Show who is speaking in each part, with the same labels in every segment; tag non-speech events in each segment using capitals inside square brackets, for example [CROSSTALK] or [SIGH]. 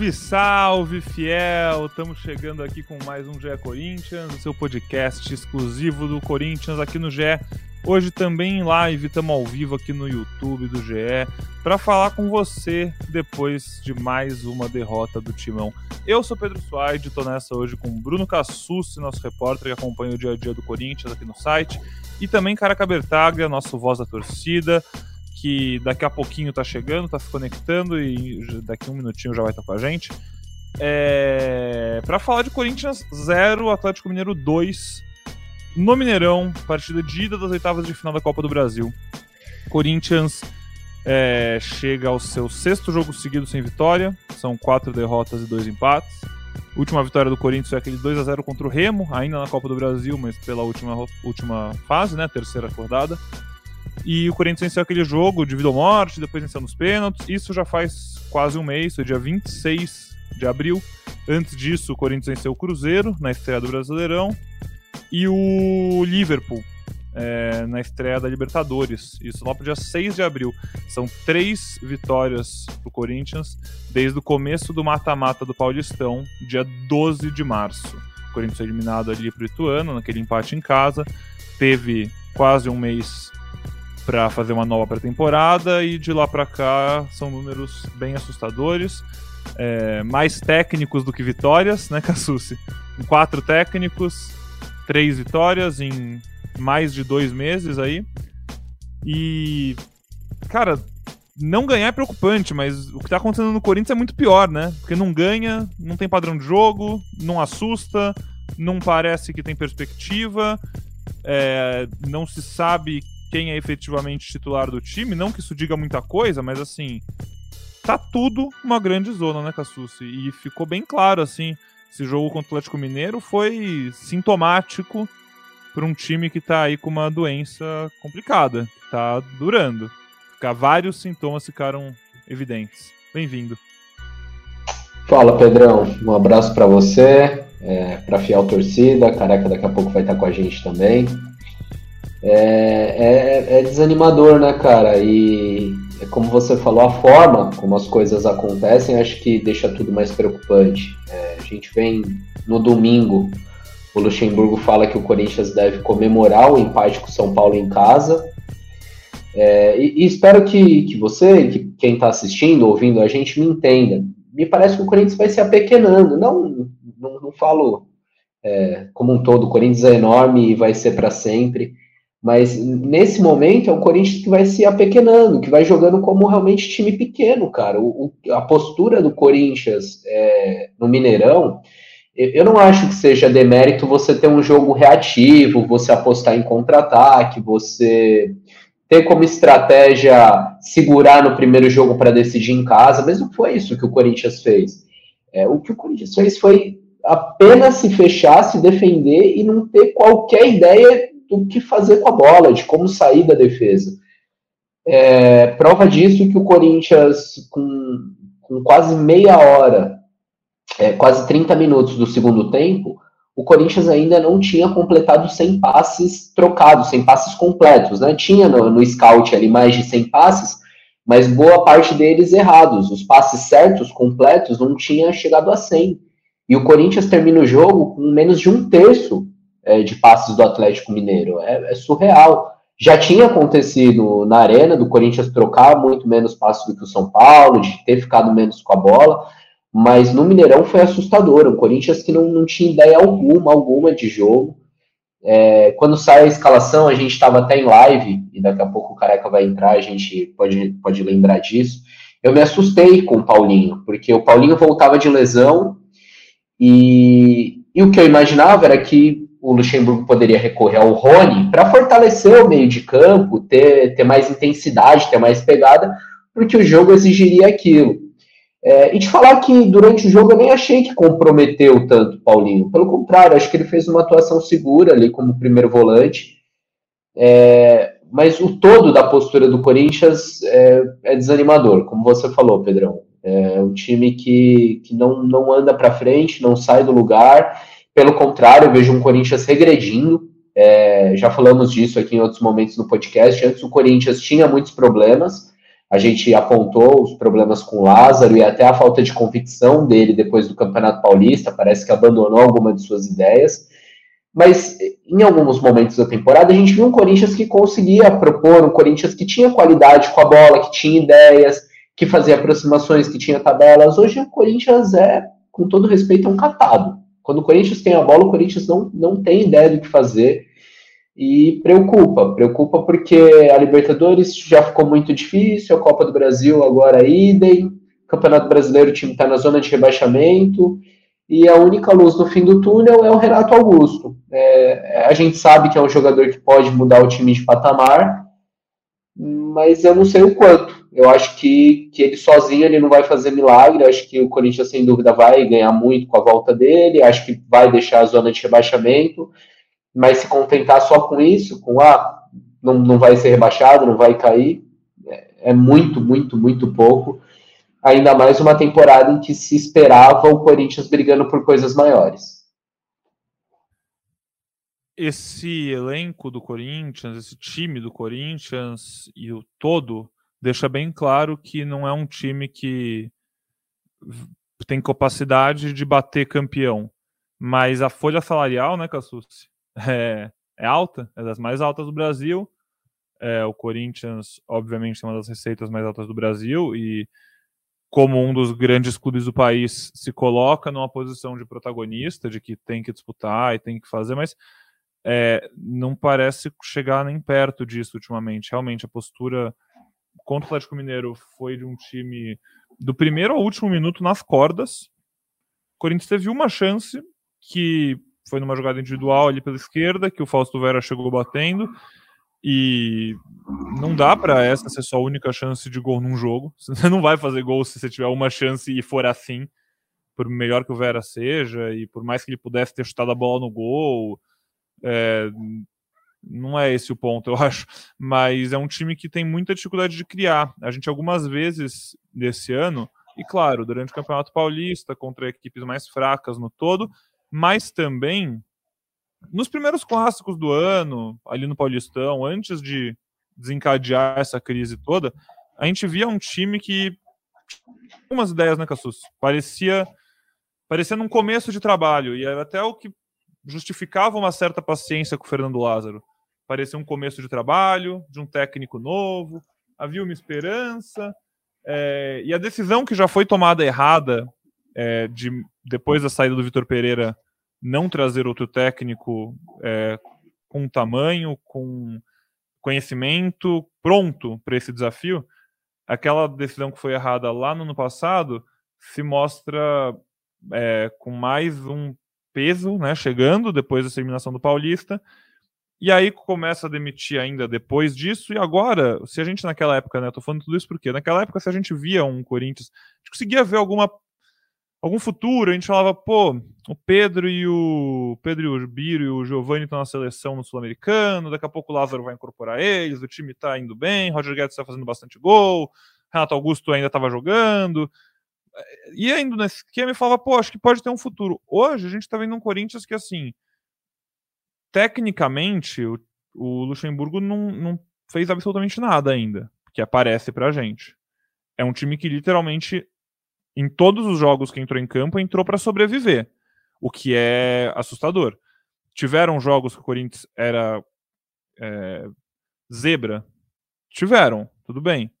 Speaker 1: Salve, salve, fiel! Estamos chegando aqui com mais um GE Corinthians, o seu podcast exclusivo do Corinthians aqui no GE. Hoje também em live, estamos ao vivo aqui no YouTube do GE para falar com você depois de mais uma derrota do Timão. Eu sou Pedro Suaide, estou nessa hoje com Bruno Cassucci, nosso repórter que acompanha o dia a dia do Corinthians aqui no site, e também Caraca Bertaglia, nosso voz da torcida que daqui a pouquinho tá chegando, tá se conectando e daqui a um minutinho já vai estar tá com a gente. É... Para falar de Corinthians 0, Atlético Mineiro 2, no Mineirão, partida de ida das oitavas de final da Copa do Brasil. Corinthians é, chega ao seu sexto jogo seguido sem vitória, são quatro derrotas e dois empates. Última vitória do Corinthians foi aquele 2 a 0 contra o Remo, ainda na Copa do Brasil, mas pela última, última fase, né, terceira acordada. E o Corinthians venceu aquele jogo de vida ou morte, depois venceu nos pênaltis. Isso já faz quase um mês, foi dia 26 de abril. Antes disso, o Corinthians venceu o Cruzeiro na estreia do Brasileirão. E o Liverpool é, na estreia da Libertadores. Isso lá pro dia 6 de abril. São três vitórias pro Corinthians desde o começo do mata-mata do Paulistão, dia 12 de março. O Corinthians foi eliminado ali pro Ituano, naquele empate em casa. Teve quase um mês para fazer uma nova pré-temporada e de lá para cá são números bem assustadores. É, mais técnicos do que vitórias, né, [LAUGHS] Cassucci? Quatro técnicos, três vitórias em mais de dois meses aí. E, cara, não ganhar é preocupante, mas o que tá acontecendo no Corinthians é muito pior, né? Porque não ganha, não tem padrão de jogo, não assusta, não parece que tem perspectiva, é, não se sabe quem é efetivamente titular do time. Não que isso diga muita coisa, mas assim, tá tudo uma grande zona, né, Cassucci? E ficou bem claro, assim, esse jogo contra o Atlético Mineiro foi sintomático para um time que tá aí com uma doença complicada, que tá durando. Vários sintomas ficaram evidentes. Bem-vindo.
Speaker 2: Fala, Pedrão. Um abraço para você, é, para fiel torcida. Careca daqui a pouco vai estar com a gente também é, é, é desanimador, né, cara? E é como você falou, a forma como as coisas acontecem acho que deixa tudo mais preocupante. É, a gente vem no domingo, o Luxemburgo fala que o Corinthians deve comemorar o empate com o São Paulo em casa. É, e, e, espero que, que você, que quem está assistindo, ouvindo a gente, me entenda. Me parece que o Corinthians vai se apequenando. Não, não, não falo é, como um todo, o Corinthians é enorme e vai ser para sempre mas nesse momento é o Corinthians que vai se apequenando, que vai jogando como realmente time pequeno, cara. O, o a postura do Corinthians é, no Mineirão, eu não acho que seja demérito você ter um jogo reativo, você apostar em contra-ataque, você ter como estratégia segurar no primeiro jogo para decidir em casa, mas não foi isso que o Corinthians fez. É, o que o Corinthians fez foi apenas se fechar, se defender e não ter qualquer ideia do que fazer com a bola, de como sair da defesa. É, prova disso que o Corinthians, com, com quase meia hora, é, quase 30 minutos do segundo tempo, o Corinthians ainda não tinha completado 100 passes trocados, 100 passes completos. Né? Tinha no, no scout ali mais de 100 passes, mas boa parte deles errados. Os passes certos, completos, não tinha chegado a 100. E o Corinthians termina o jogo com menos de um terço é, de passes do Atlético Mineiro. É, é, surreal. Já tinha acontecido na arena do Corinthians trocar muito menos passes do que o São Paulo, de ter ficado menos com a bola, mas no Mineirão foi assustador. O Corinthians que não, não tinha ideia alguma, alguma de jogo. É, quando sai a escalação, a gente estava até em live, e daqui a pouco o Careca vai entrar, a gente pode, pode lembrar disso. Eu me assustei com o Paulinho, porque o Paulinho voltava de lesão, e, e o que eu imaginava era que o Luxemburgo poderia recorrer ao Rony para fortalecer o meio de campo, ter, ter mais intensidade, ter mais pegada, porque o jogo exigiria aquilo. É, e te falar que durante o jogo eu nem achei que comprometeu tanto o Paulinho. Pelo contrário, acho que ele fez uma atuação segura ali como primeiro volante. É, mas o todo da postura do Corinthians é, é desanimador, como você falou, Pedrão. É um time que, que não, não anda para frente, não sai do lugar pelo contrário, eu vejo um Corinthians regredindo. É, já falamos disso aqui em outros momentos no podcast. Antes o Corinthians tinha muitos problemas. A gente apontou os problemas com o Lázaro e até a falta de convicção dele depois do Campeonato Paulista, parece que abandonou alguma de suas ideias. Mas em alguns momentos da temporada a gente viu um Corinthians que conseguia propor, um Corinthians que tinha qualidade com a bola, que tinha ideias, que fazia aproximações, que tinha tabelas. Hoje o Corinthians é, com todo respeito, um catado. Quando o Corinthians tem a bola, o Corinthians não, não tem ideia do que fazer. E preocupa, preocupa porque a Libertadores já ficou muito difícil, a Copa do Brasil agora idem, Campeonato Brasileiro o time está na zona de rebaixamento, e a única luz no fim do túnel é o Renato Augusto. É, a gente sabe que é um jogador que pode mudar o time de patamar, mas eu não sei o quanto. Eu acho que, que ele sozinho ele não vai fazer milagre. Acho que o Corinthians, sem dúvida, vai ganhar muito com a volta dele. Acho que vai deixar a zona de rebaixamento. Mas se contentar só com isso, com ah, não, não vai ser rebaixado, não vai cair, é, é muito, muito, muito pouco ainda mais uma temporada em que se esperava o Corinthians brigando por coisas maiores.
Speaker 1: Esse elenco do Corinthians, esse time do Corinthians e o todo deixa bem claro que não é um time que tem capacidade de bater campeão. Mas a folha salarial, né, Cassucci, é, é alta, é das mais altas do Brasil. É, o Corinthians, obviamente, tem uma das receitas mais altas do Brasil e como um dos grandes clubes do país, se coloca numa posição de protagonista, de que tem que disputar e tem que fazer, mas é, não parece chegar nem perto disso ultimamente. Realmente, a postura contra o Atlético Mineiro foi de um time do primeiro ao último minuto nas cordas. O Corinthians teve uma chance, que foi numa jogada individual ali pela esquerda, que o Fausto Vera chegou batendo, e não dá para essa ser sua única chance de gol num jogo. [LAUGHS] Você não vai fazer gol se você tiver uma chance e for assim, por melhor que o Vera seja, e por mais que ele pudesse ter chutado a bola no gol. É, não é esse o ponto, eu [LAUGHS] acho. Mas é um time que tem muita dificuldade de criar. A gente, algumas vezes desse ano, e claro, durante o Campeonato Paulista, contra equipes mais fracas no todo, mas também nos primeiros clássicos do ano, ali no Paulistão, antes de desencadear essa crise toda, a gente via um time que umas ideias, né, Cassus? Parecia parecia num começo de trabalho e era até o que justificava uma certa paciência com o Fernando Lázaro. Parecia um começo de trabalho, de um técnico novo, havia uma esperança é, e a decisão que já foi tomada errada é, de depois da saída do Vitor Pereira não trazer outro técnico é, com tamanho, com conhecimento pronto para esse desafio, aquela decisão que foi errada lá no ano passado se mostra é, com mais um peso, né, chegando depois da eliminação do Paulista, e aí começa a demitir ainda depois disso, e agora, se a gente naquela época, né, eu tô falando tudo isso porque naquela época se a gente via um Corinthians, a gente conseguia ver alguma algum futuro, a gente falava, pô, o Pedro e o Pedro e o Biro e o Giovanni estão na seleção no Sul-Americano, daqui a pouco o Lázaro vai incorporar eles, o time tá indo bem, Roger Guedes está fazendo bastante gol, Renato Augusto ainda estava jogando. E ainda nesse esquema, eu falava, pô, acho que pode ter um futuro. Hoje a gente tá vendo um Corinthians que, assim, tecnicamente, o, o Luxemburgo não, não fez absolutamente nada ainda, que aparece pra gente. É um time que literalmente em todos os jogos que entrou em campo, entrou para sobreviver, o que é assustador. Tiveram jogos que o Corinthians era é, zebra? Tiveram, tudo bem.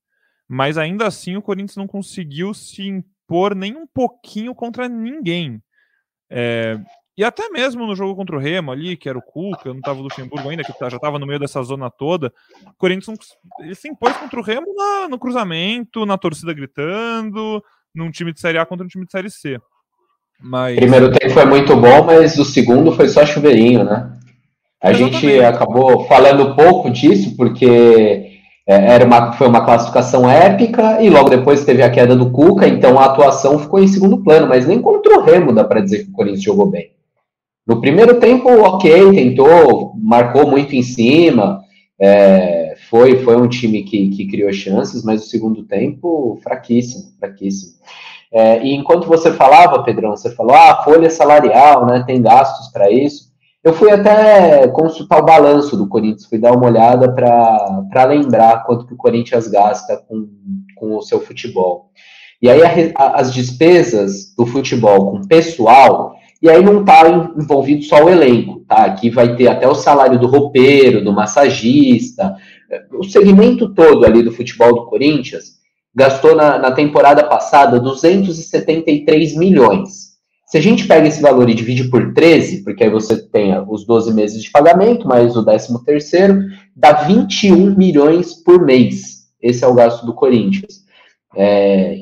Speaker 1: Mas ainda assim o Corinthians não conseguiu se impor nem um pouquinho contra ninguém. É, e até mesmo no jogo contra o Remo ali, que era o Cuca, não estava o Luxemburgo ainda, que tá, já estava no meio dessa zona toda, o Corinthians ele se impôs contra o Remo na, no cruzamento, na torcida gritando, num time de Série A contra um time de Série C.
Speaker 2: Mas... Primeiro tempo foi muito bom, mas o segundo foi só chuveirinho, né? A Exatamente. gente acabou falando pouco disso, porque é, era uma, foi uma classificação épica e logo depois teve a queda do Cuca, então a atuação ficou em segundo plano, mas nem contra o Remo dá para dizer que o Corinthians jogou bem. No primeiro tempo, ok, tentou, marcou muito em cima, é, foi, foi um time que, que criou chances, mas o segundo tempo, fraquíssimo, fraquíssimo. É, e enquanto você falava, Pedrão, você falou, ah, folha salarial, né, tem gastos para isso. Eu fui até consultar o balanço do Corinthians, fui dar uma olhada para lembrar quanto que o Corinthians gasta com com o seu futebol. E aí a, a, as despesas do futebol com pessoal, e aí não está envolvido só o elenco, tá? Aqui vai ter até o salário do roupeiro, do massagista, o segmento todo ali do futebol do Corinthians gastou na, na temporada passada 273 milhões. Se a gente pega esse valor e divide por 13, porque aí você tem os 12 meses de pagamento, mais o 13 terceiro, dá 21 milhões por mês. Esse é o gasto do Corinthians. É,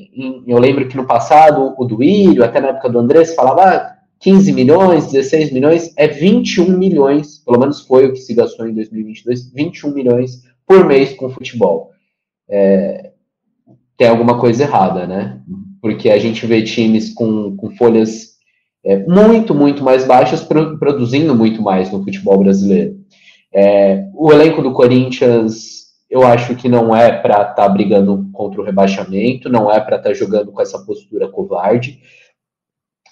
Speaker 2: eu lembro que no passado, o Duílio, até na época do Andrés, falava ah, 15 milhões, 16 milhões, é 21 milhões, pelo menos foi o que se gastou em 2022, 21 milhões por mês com futebol. É, tem alguma coisa errada, né? Porque a gente vê times com, com folhas é, muito, muito mais baixas, pro, produzindo muito mais no futebol brasileiro. É, o elenco do Corinthians, eu acho que não é para estar tá brigando contra o rebaixamento, não é para estar tá jogando com essa postura covarde.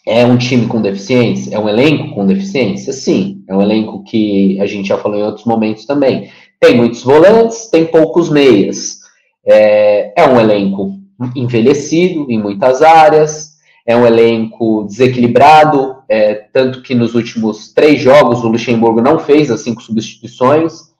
Speaker 2: É um time com deficiência? É um elenco com deficiência? Sim. É um elenco que a gente já falou em outros momentos também. Tem muitos volantes, tem poucos meias. É, é um elenco envelhecido em muitas áreas, é um elenco desequilibrado, é, tanto que nos últimos três jogos o Luxemburgo não fez as cinco substituições.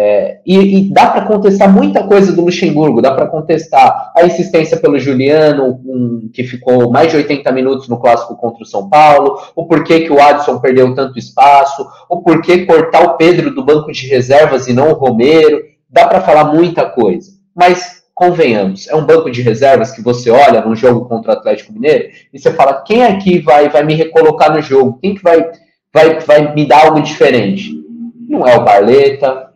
Speaker 2: É, e, e, dá para contestar muita coisa do Luxemburgo, dá para contestar a insistência pelo Juliano, um, que ficou mais de 80 minutos no clássico contra o São Paulo, o porquê que o Adson perdeu tanto espaço, o porquê cortar o Pedro do banco de reservas e não o Romero, dá para falar muita coisa. Mas convenhamos, é um banco de reservas que você olha num jogo contra o Atlético Mineiro e você fala, quem aqui vai, vai me recolocar no jogo? Quem que vai, vai, vai me dar algo diferente? Não é o Barleta,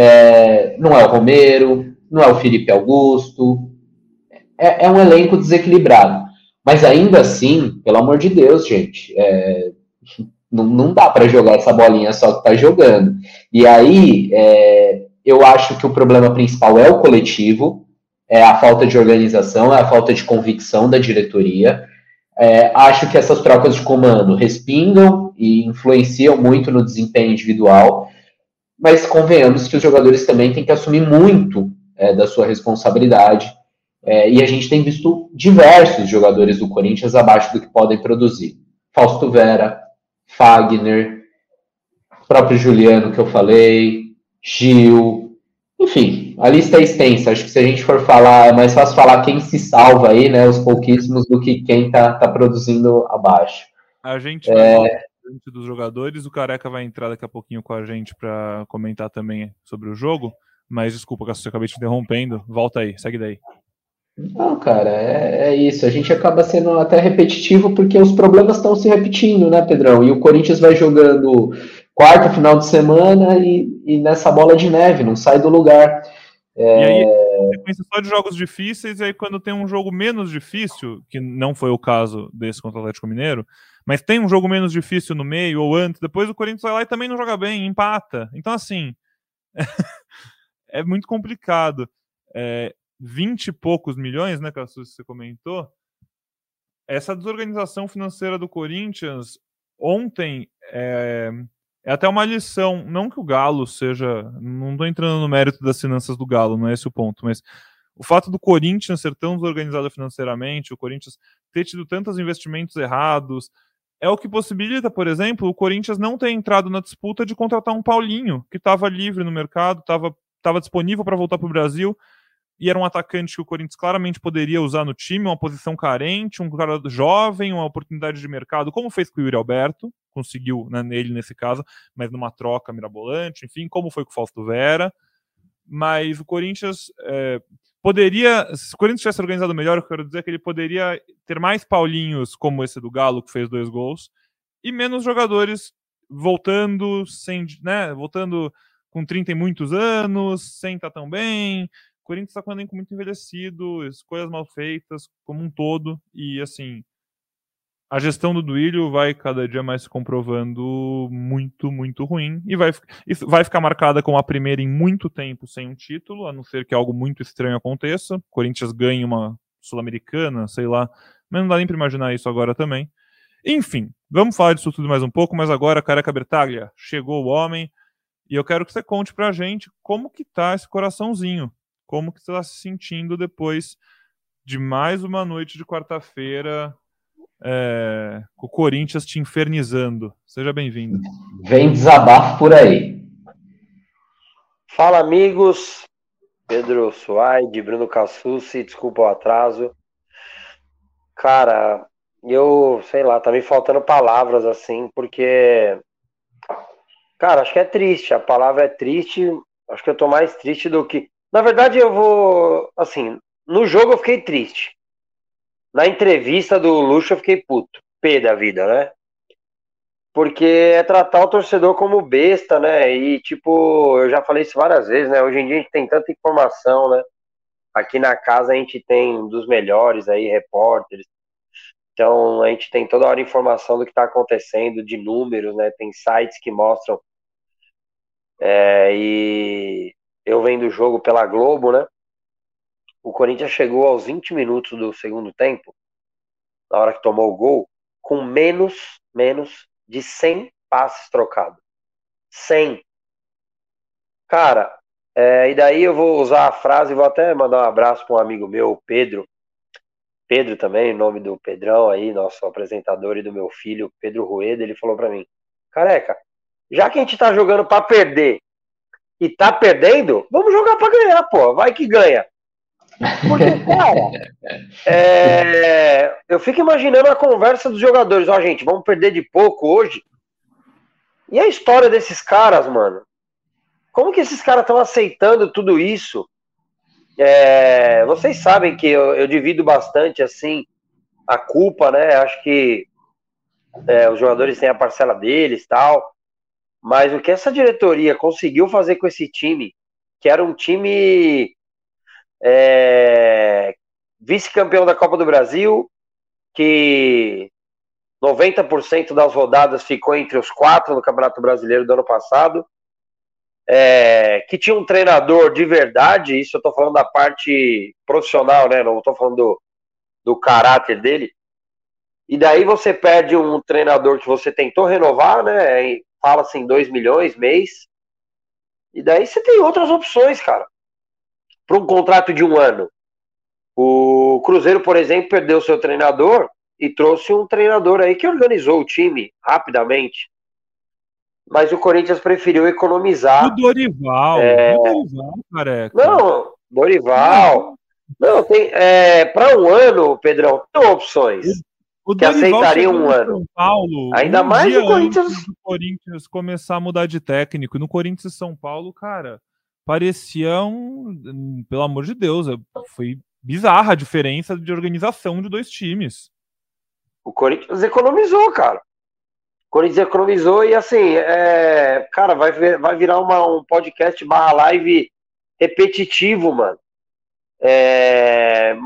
Speaker 2: é, não é o Romero, não é o Felipe Augusto, é, é, um elenco desequilibrado. Mas ainda assim, pelo amor de Deus, gente, é, não, não dá para jogar essa bolinha só que tá jogando. E aí, é, eu acho que o problema principal é o coletivo, é a falta de organização, é a falta de convicção da diretoria. É, acho que essas trocas de comando respingam e influenciam muito no desempenho individual, mas convenhamos que os jogadores também têm que assumir muito é, da sua responsabilidade. É, e a gente tem visto diversos jogadores do Corinthians abaixo do que podem produzir. Fausto Vera, Fagner, próprio Juliano que eu falei, Gil, enfim, a lista é extensa. Acho que se a gente for falar, é mais fácil falar quem se salva aí, né? Os pouquíssimos do que quem tá, tá produzindo abaixo.
Speaker 1: A gente é... dos jogadores, o Careca vai entrar daqui a pouquinho com a gente para comentar também sobre o jogo. Mas desculpa, que eu acabei te interrompendo. Volta aí, segue daí.
Speaker 2: Não, cara, é, é, isso. A gente acaba sendo até repetitivo porque os problemas estão se repetindo, né, Pedrão? E o Corinthians vai jogando quarto final de semana e, e nessa bola de neve, não sai do lugar.
Speaker 1: É... E aí, sequência só de jogos difíceis, e aí quando tem um jogo menos difícil, que não foi o caso desse contra o Atlético Mineiro, mas tem um jogo menos difícil no meio ou antes, depois o Corinthians vai lá e também não joga bem, empata. Então, assim, [LAUGHS] é muito complicado. É, 20 e poucos milhões, né, que você comentou, essa desorganização financeira do Corinthians ontem é, é até uma lição, não que o Galo seja, não estou entrando no mérito das finanças do Galo, não é esse o ponto, mas o fato do Corinthians ser tão desorganizado financeiramente, o Corinthians ter tido tantos investimentos errados, é o que possibilita, por exemplo, o Corinthians não ter entrado na disputa de contratar um Paulinho, que estava livre no mercado, estava disponível para voltar para o Brasil, e era um atacante que o Corinthians claramente poderia usar no time, uma posição carente, um cara jovem, uma oportunidade de mercado, como fez com o Yuri Alberto, conseguiu né, nele nesse caso, mas numa troca mirabolante, enfim, como foi com o Fausto Vera. Mas o Corinthians é, poderia, se o Corinthians tivesse organizado melhor, eu quero dizer que ele poderia ter mais Paulinhos como esse do Galo, que fez dois gols, e menos jogadores voltando sem, né, voltando com 30 e muitos anos, sem estar tão bem, Corinthians está com um elenco muito envelhecido, escolhas mal feitas como um todo, e assim, a gestão do Duílio vai cada dia mais se comprovando muito, muito ruim, e vai, vai ficar marcada como a primeira em muito tempo sem um título, a não ser que algo muito estranho aconteça. Corinthians ganhe uma Sul-Americana, sei lá, mas não dá nem para imaginar isso agora também. Enfim, vamos falar disso tudo mais um pouco, mas agora, Careca Bertaglia, chegou o homem, e eu quero que você conte pra gente como que tá esse coraçãozinho como que você está se sentindo depois de mais uma noite de quarta-feira é, com o Corinthians te infernizando. Seja bem-vindo.
Speaker 2: Vem desabafo por aí.
Speaker 3: Fala, amigos. Pedro Suaide, Bruno Cassucci, desculpa o atraso. Cara, eu, sei lá, tá me faltando palavras assim, porque. Cara, acho que é triste. A palavra é triste. Acho que eu tô mais triste do que. Na verdade, eu vou. Assim, no jogo eu fiquei triste. Na entrevista do Luxo eu fiquei puto. P da vida, né? Porque é tratar o torcedor como besta, né? E, tipo, eu já falei isso várias vezes, né? Hoje em dia a gente tem tanta informação, né? Aqui na casa a gente tem um dos melhores aí, repórteres. Então a gente tem toda hora informação do que está acontecendo, de números, né? Tem sites que mostram. É, e eu vendo o jogo pela Globo, né? O Corinthians chegou aos 20 minutos do segundo tempo, na hora que tomou o gol, com menos, menos de 100 passes trocados. 100. Cara, é, e daí eu vou usar a frase, vou até mandar um abraço para um amigo meu, Pedro. Pedro também, nome do Pedrão aí, nosso apresentador e do meu filho, Pedro Rueda, ele falou para mim: Careca, já que a gente tá jogando para perder e tá perdendo, vamos jogar para ganhar, pô, vai que ganha. Porque, cara, é, eu fico imaginando a conversa dos jogadores. Ó, oh, gente, vamos perder de pouco hoje. E a história desses caras, mano? Como que esses caras estão aceitando tudo isso? É, vocês sabem que eu, eu, divido bastante, assim, a culpa, né? Acho que é, os jogadores têm a parcela deles tal. Mas o que essa diretoria conseguiu fazer com esse time, que era um time é, vice-campeão da Copa do Brasil, que 90% das rodadas ficou entre os quatro no Campeonato Brasileiro do ano passado, é, que tinha um treinador de verdade, isso eu estou falando da parte profissional, né? Não estou falando do, do caráter dele. E daí você perde um treinador que você tentou renovar, né? Fala assim, 2 milhões mês. E daí você tem outras opções, cara para um contrato de um ano. O Cruzeiro, por exemplo, perdeu seu treinador e trouxe um treinador aí que organizou o time rapidamente. Mas o Corinthians preferiu economizar.
Speaker 1: O Dorival. É... O Dorival, careca.
Speaker 3: Não, Dorival. Não, não tem. É, para um ano, Pedrão, tem opções. O, o que aceitariam um ano. São
Speaker 1: Paulo,
Speaker 3: Ainda um mais o Corinthians.
Speaker 1: O Corinthians começar a mudar de técnico. No Corinthians São Paulo, cara, parecia um. Pelo amor de Deus, foi bizarra a diferença de organização de dois times.
Speaker 3: O Corinthians economizou, cara. O Corinthians economizou e assim, é, cara, vai, vai virar uma, um podcast barra live repetitivo, mano. É,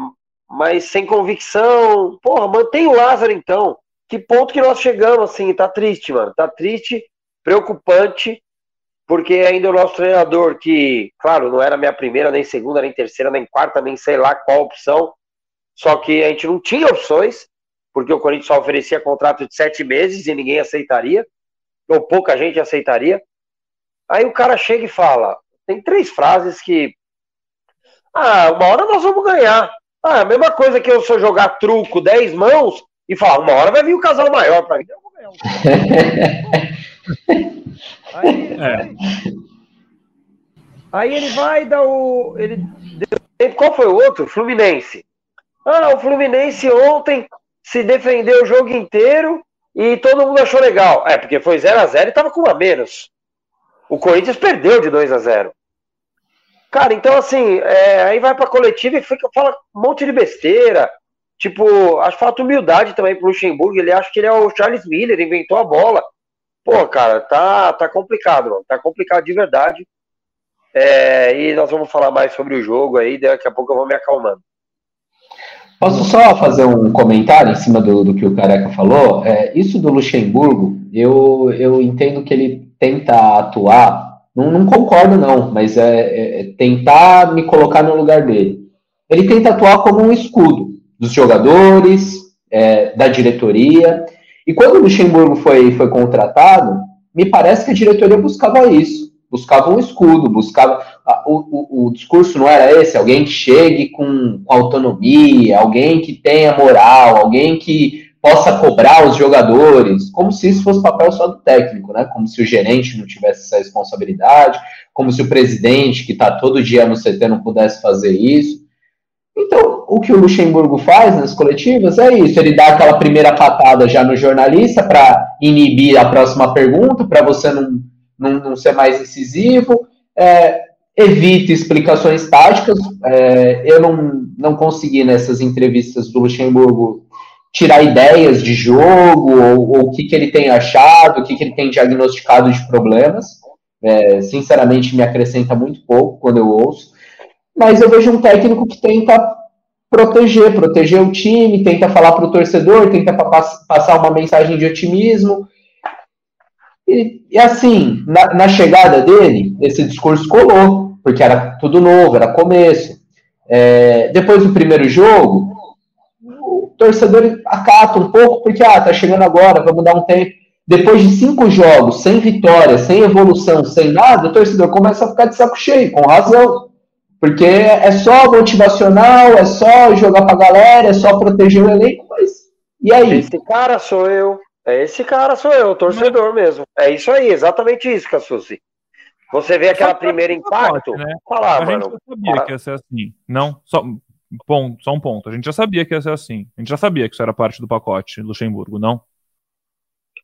Speaker 3: mas sem convicção. Porra, mantém o Lázaro então. Que ponto que nós chegamos, assim, tá triste, mano. Tá triste, preocupante porque ainda o nosso treinador, que, claro, não era minha primeira, nem segunda, nem terceira, nem quarta, nem sei lá qual opção, só que a gente não tinha opções, porque o Corinthians só oferecia contrato de sete meses e ninguém aceitaria, ou pouca gente aceitaria. Aí o cara chega e fala: tem três frases que. Ah, uma hora nós vamos ganhar. Ah, a mesma coisa que eu sou jogar truco, dez mãos, e falar: uma hora vai vir o casal maior para mim. Eu vou ganhar. [LAUGHS] Aí, é. aí ele vai dar o. Ele, qual foi o outro? Fluminense. Ah, o Fluminense ontem se defendeu o jogo inteiro e todo mundo achou legal. É, porque foi 0 a 0 e tava com a menos. O Corinthians perdeu de 2 a 0 Cara, então assim, é, aí vai pra coletiva e fica, fala um monte de besteira. Tipo, acho que falta humildade também pro Luxemburgo. Ele acha que ele é o Charles Miller, inventou a bola. Pô, cara, tá, tá complicado, mano. Tá complicado de verdade. É, e nós vamos falar mais sobre o jogo aí, daqui a pouco eu vou me acalmando.
Speaker 2: Posso só fazer um comentário em cima do, do que o Careca falou? É, isso do Luxemburgo, eu, eu entendo que ele tenta atuar, não, não concordo não, mas é, é, é tentar me colocar no lugar dele. Ele tenta atuar como um escudo dos jogadores, é, da diretoria, e quando o Luxemburgo foi, foi contratado, me parece que a diretoria buscava isso. buscava um escudo, buscava. O, o, o discurso não era esse, alguém que chegue com, com autonomia, alguém que tenha moral, alguém que possa cobrar os jogadores, como se isso fosse papel só do técnico, né? Como se o gerente não tivesse essa responsabilidade, como se o presidente, que está todo dia no CT, não pudesse fazer isso. Então, o que o Luxemburgo faz nas coletivas é isso: ele dá aquela primeira patada já no jornalista para inibir a próxima pergunta, para você não, não, não, ser mais incisivo, é, evita explicações táticas. É, eu não, não consegui nessas entrevistas do Luxemburgo tirar ideias de jogo, ou, ou o que, que ele tem achado, o que, que ele tem diagnosticado de problemas. É, sinceramente, me acrescenta muito pouco quando eu ouço. Mas eu vejo um técnico que tenta proteger, proteger o time, tenta falar para o torcedor, tenta passar uma mensagem de otimismo. E, e assim, na, na, chegada dele, esse discurso colou, porque era tudo novo, era começo. É, depois do primeiro jogo, torcedor acata um pouco, porque, ah, tá chegando agora, vamos dar um tempo. Depois de cinco jogos, sem vitória, sem evolução, sem nada, o torcedor começa a ficar de saco cheio, com razão. Porque é só motivacional, é só jogar pra galera, é só proteger o elenco, mas. E aí?
Speaker 3: Esse cara sou eu. É esse cara sou eu, torcedor mesmo. É isso aí, exatamente isso, Cassucci. Você vê aquela primeira impacto.
Speaker 1: Né? Falar, a gente já sabia que ia ser assim. Não, só, Ponto, só um ponto. A gente já sabia que ia ser assim. A gente já sabia que isso era parte do pacote Luxemburgo, não?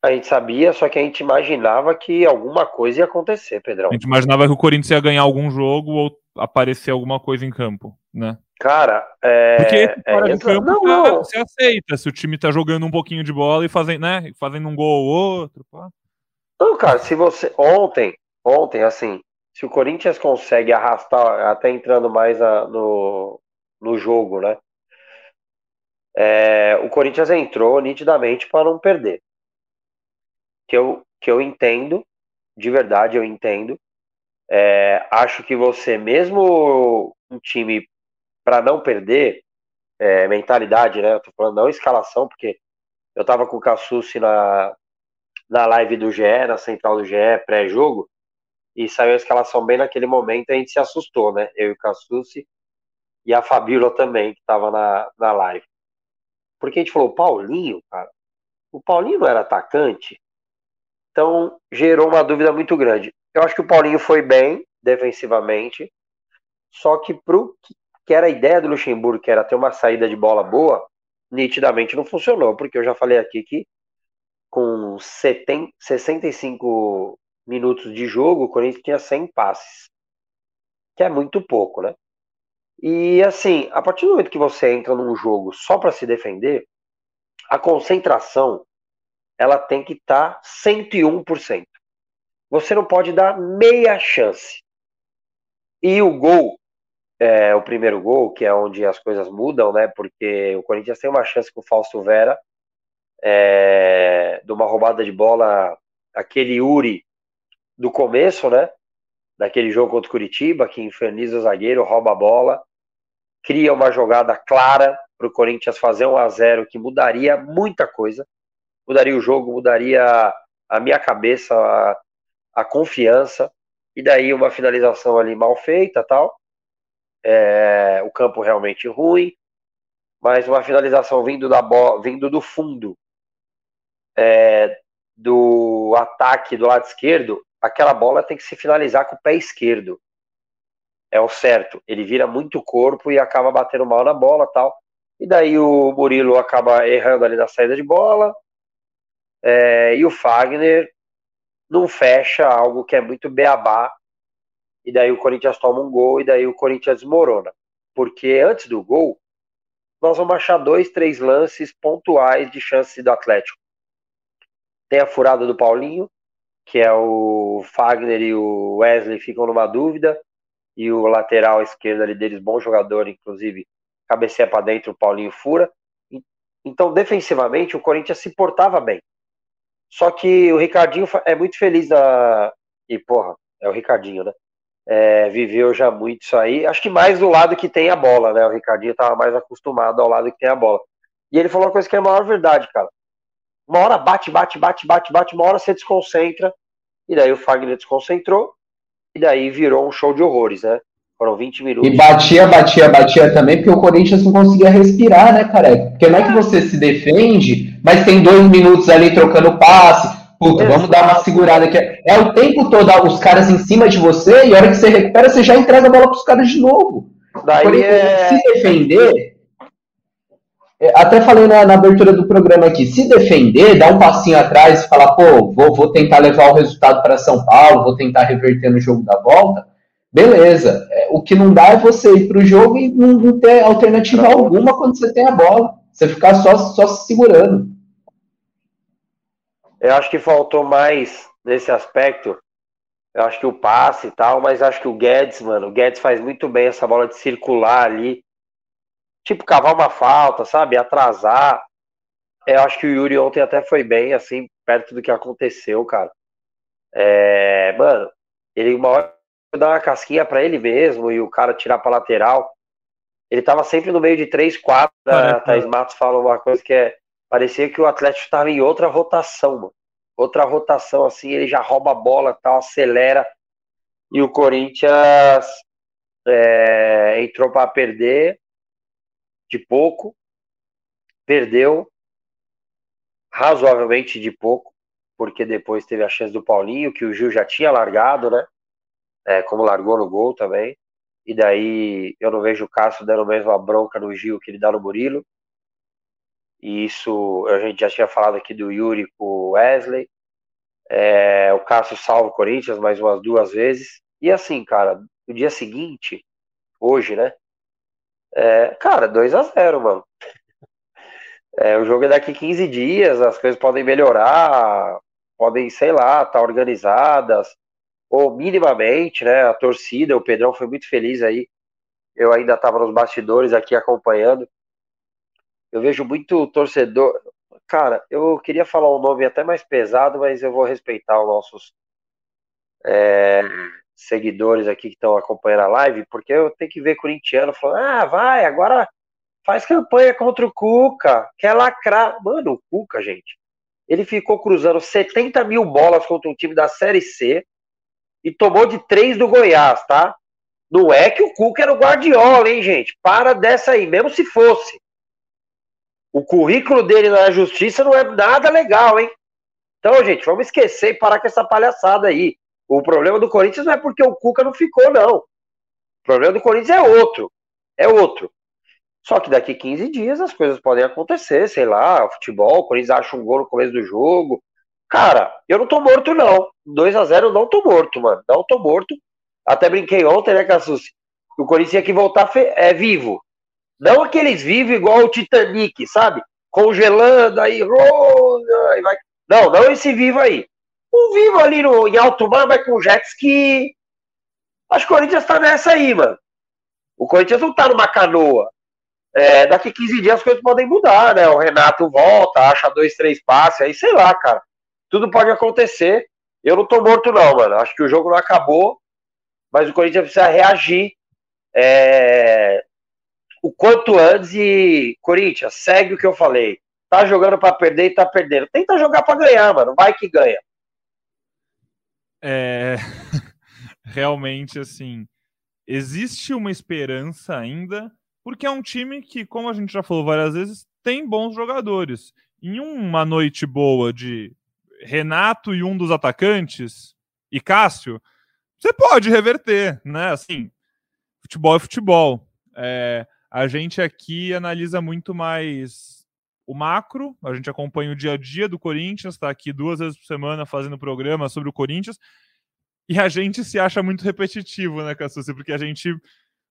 Speaker 3: A gente sabia, só que a gente imaginava que alguma coisa ia acontecer, Pedrão.
Speaker 1: A gente imaginava que o Corinthians ia ganhar algum jogo ou aparecer alguma coisa em campo, né?
Speaker 3: Cara, é.
Speaker 1: Porque fora é, de campo não, não. você aceita se o time tá jogando um pouquinho de bola e fazendo, né? Fazendo um gol ou outro. Pá.
Speaker 3: Não, cara, se você. Ontem, ontem, assim, se o Corinthians consegue arrastar, até entrando mais a, no, no jogo, né? É, o Corinthians entrou nitidamente para não perder. Que eu, que eu entendo, de verdade eu entendo. É, acho que você, mesmo um time para não perder, é, mentalidade, né? Eu tô falando não escalação, porque eu tava com o Cassucci na, na live do GE, na central do GE, pré-jogo, e saiu a escalação bem naquele momento, a gente se assustou, né? Eu e o Cassucci e a Fabíola também, que estava na, na live. Porque a gente falou, Paulinho, cara, o Paulinho não era atacante? Então gerou uma dúvida muito grande. Eu acho que o Paulinho foi bem defensivamente, só que pro que era a ideia do Luxemburgo, que era ter uma saída de bola boa, nitidamente não funcionou, porque eu já falei aqui que com 70, 65 minutos de jogo, o Corinthians tinha 100 passes, que é muito pouco, né? E assim, a partir do momento que você entra num jogo só para se defender, a concentração ela tem que estar tá 101%. Você não pode dar meia chance. E o gol, é, o primeiro gol, que é onde as coisas mudam, né? Porque o Corinthians tem uma chance com o Fausto Vera, é, de uma roubada de bola, aquele Yuri do começo, né? Daquele jogo contra o Curitiba, que inferniza o zagueiro, rouba a bola cria uma jogada clara para o Corinthians fazer um a 0 que mudaria muita coisa, mudaria o jogo, mudaria a minha cabeça, a, a confiança, e daí uma finalização ali mal feita tal. É, o campo realmente ruim, mas uma finalização vindo da bola, vindo do fundo é, do ataque do lado esquerdo, aquela bola tem que se finalizar com o pé esquerdo é o certo. Ele vira muito corpo e acaba batendo mal na bola tal. E daí o Murilo acaba errando ali na saída de bola. É, e o Fagner não fecha algo que é muito beabá. E daí o Corinthians toma um gol e daí o Corinthians desmorona. Porque antes do gol, nós vamos achar dois, três lances pontuais de chance do Atlético. Tem a furada do Paulinho, que é o Fagner e o Wesley ficam numa dúvida e o lateral esquerdo ali deles, bom jogador, inclusive, cabeceia para dentro, o Paulinho fura. Então, defensivamente, o Corinthians se portava bem. Só que o Ricardinho é muito feliz da. E, porra, é o Ricardinho, né? É, viveu já muito isso aí. Acho que mais do lado que tem a bola, né? O Ricardinho estava mais acostumado ao lado que tem a bola. E ele falou uma coisa que é a maior verdade, cara. Uma hora bate, bate, bate, bate, bate, uma hora você desconcentra. E daí o Fagner desconcentrou e daí virou um show de horrores, né? Foram 20 minutos.
Speaker 2: E batia, batia, batia também, porque o Corinthians não conseguia respirar, né, cara? Porque não é que você se defende, mas tem dois minutos ali trocando passe. Puta, Exato. vamos dar uma segurada aqui. É o tempo todo os caras em cima de você, e a hora que você recupera, você já entrega a bola pros caras de novo. Daí o Corinthians é... se defender. É, até falei na, na, abertura do programa aqui, se defender, dar um passinho atrás e falar, pô, vou, vou tentar levar o resultado para São Paulo, vou tentar reverter no jogo da volta Beleza. É, o que não dá é você ir para o jogo e não, ter alternativa alguma quando você tem a bola. Você ficar só, só se segurando.
Speaker 3: Eu acho que faltou mais nesse aspecto. Eu acho que o passe e tal, mas acho que o Guedes, mano, o Guedes faz muito bem essa bola de circular ali. Tipo, cavar uma falta, sabe? Atrasar. Eu acho que o Yuri ontem até foi bem, assim, perto do que aconteceu, cara. É, mano, ele uma hora dar uma casquinha para ele mesmo e o cara tirar para lateral. Ele tava sempre no meio de três, quatro. Ah, a Thaís Matos fala uma coisa que é. Parecia que o Atlético estava em outra rotação, mano. Outra rotação, assim, ele já rouba a bola tal, acelera. E o Corinthians é, entrou para perder de pouco. Perdeu razoavelmente de pouco, porque depois teve a chance do Paulinho, que o Gil já tinha largado, né? É, como largou no gol também. E daí eu não vejo o Cássio dando mesmo a bronca no Gil que ele dá no Murilo. E isso a gente já tinha falado aqui do Yuri com o Wesley. É, o Cássio salva o Corinthians mais umas duas vezes. E assim, cara, no dia seguinte, hoje, né? É, cara, 2 a 0 mano. [LAUGHS] É, o jogo é daqui 15 dias, as coisas podem melhorar, podem, sei lá, estar tá organizadas ou minimamente, né? A torcida, o Pedrão foi muito feliz aí. Eu ainda estava nos bastidores aqui acompanhando. Eu vejo muito torcedor. Cara, eu queria falar um nome até mais pesado, mas eu vou respeitar os nossos é, seguidores aqui que estão acompanhando a live, porque eu tenho que ver corintiano falando: ah, vai, agora faz campanha contra o Cuca, quer lacrar. Mano, o Cuca, gente, ele ficou cruzando 70 mil bolas contra um time da Série C e tomou de três do Goiás, tá? Não é que o Cuca era o Guardiola, hein, gente? Para dessa aí, mesmo se fosse. O currículo dele na justiça não é nada legal, hein? Então, gente, vamos esquecer e parar com essa palhaçada aí. O problema do Corinthians não é porque o Cuca não ficou, não. O problema do Corinthians é outro. É outro. Só que daqui 15 dias as coisas podem acontecer, sei lá, futebol, o Corinthians acha um gol no começo do jogo, Cara, eu não tô morto, não. 2 a 0 eu não tô morto, mano. Não tô morto. Até brinquei ontem, né, Cassus? O Corinthians tinha que voltar é vivo. Não aqueles vivos igual o Titanic, sabe? Congelando aí, aí vai. Não, não esse vivo aí. Um vivo ali no, em alto mar, vai com jet ski. Acho que o Corinthians tá nessa aí, mano. O Corinthians não tá numa canoa. É, daqui 15 dias as coisas podem mudar, né? O Renato volta, acha dois, três passes, aí sei lá, cara tudo pode acontecer. Eu não tô morto, não, mano. Acho que o jogo não acabou, mas o Corinthians precisa reagir é... o quanto antes. E, Corinthians, segue o que eu falei. Tá jogando para perder e tá perdendo. Tenta jogar para ganhar, mano. Vai que ganha.
Speaker 1: É. [LAUGHS] Realmente, assim. Existe uma esperança ainda, porque é um time que, como a gente já falou várias vezes, tem bons jogadores. Em uma noite boa de Renato e um dos atacantes, e Cássio, você pode reverter, né? Assim, futebol é futebol. É, a gente aqui analisa muito mais o macro, a gente acompanha o dia a dia do Corinthians, está aqui duas vezes por semana fazendo programa sobre o Corinthians, e a gente se acha muito repetitivo, né, Cassucci? Porque a gente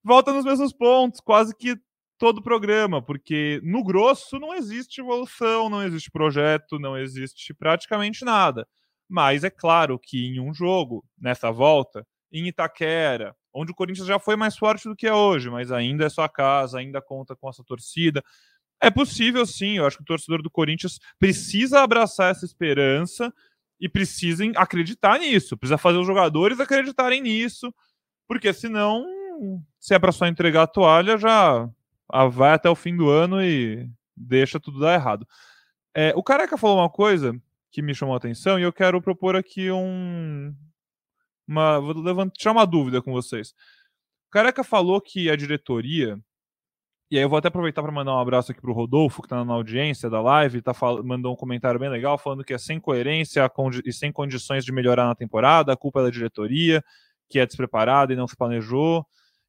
Speaker 1: volta nos mesmos pontos, quase que todo o programa, porque no grosso não existe evolução, não existe projeto, não existe praticamente nada. Mas é claro que em um jogo, nessa volta, em Itaquera, onde o Corinthians já foi mais forte do que é hoje, mas ainda é sua casa, ainda conta com essa torcida. É possível sim, eu acho que o torcedor do Corinthians precisa abraçar essa esperança e precisa acreditar nisso, precisa fazer os jogadores acreditarem nisso, porque senão, se é para só entregar a toalha, já vai até o fim do ano e deixa tudo dar errado. É, o Careca falou uma coisa que me chamou a atenção e eu quero propor aqui um, uma, vou levantar, uma dúvida com vocês. O Careca falou que a diretoria, e aí eu vou até aproveitar para mandar um abraço aqui para o Rodolfo, que está na audiência da live, tá, mandou um comentário bem legal, falando que é sem coerência e sem condições de melhorar na temporada, a culpa é da diretoria, que é despreparada e não se planejou,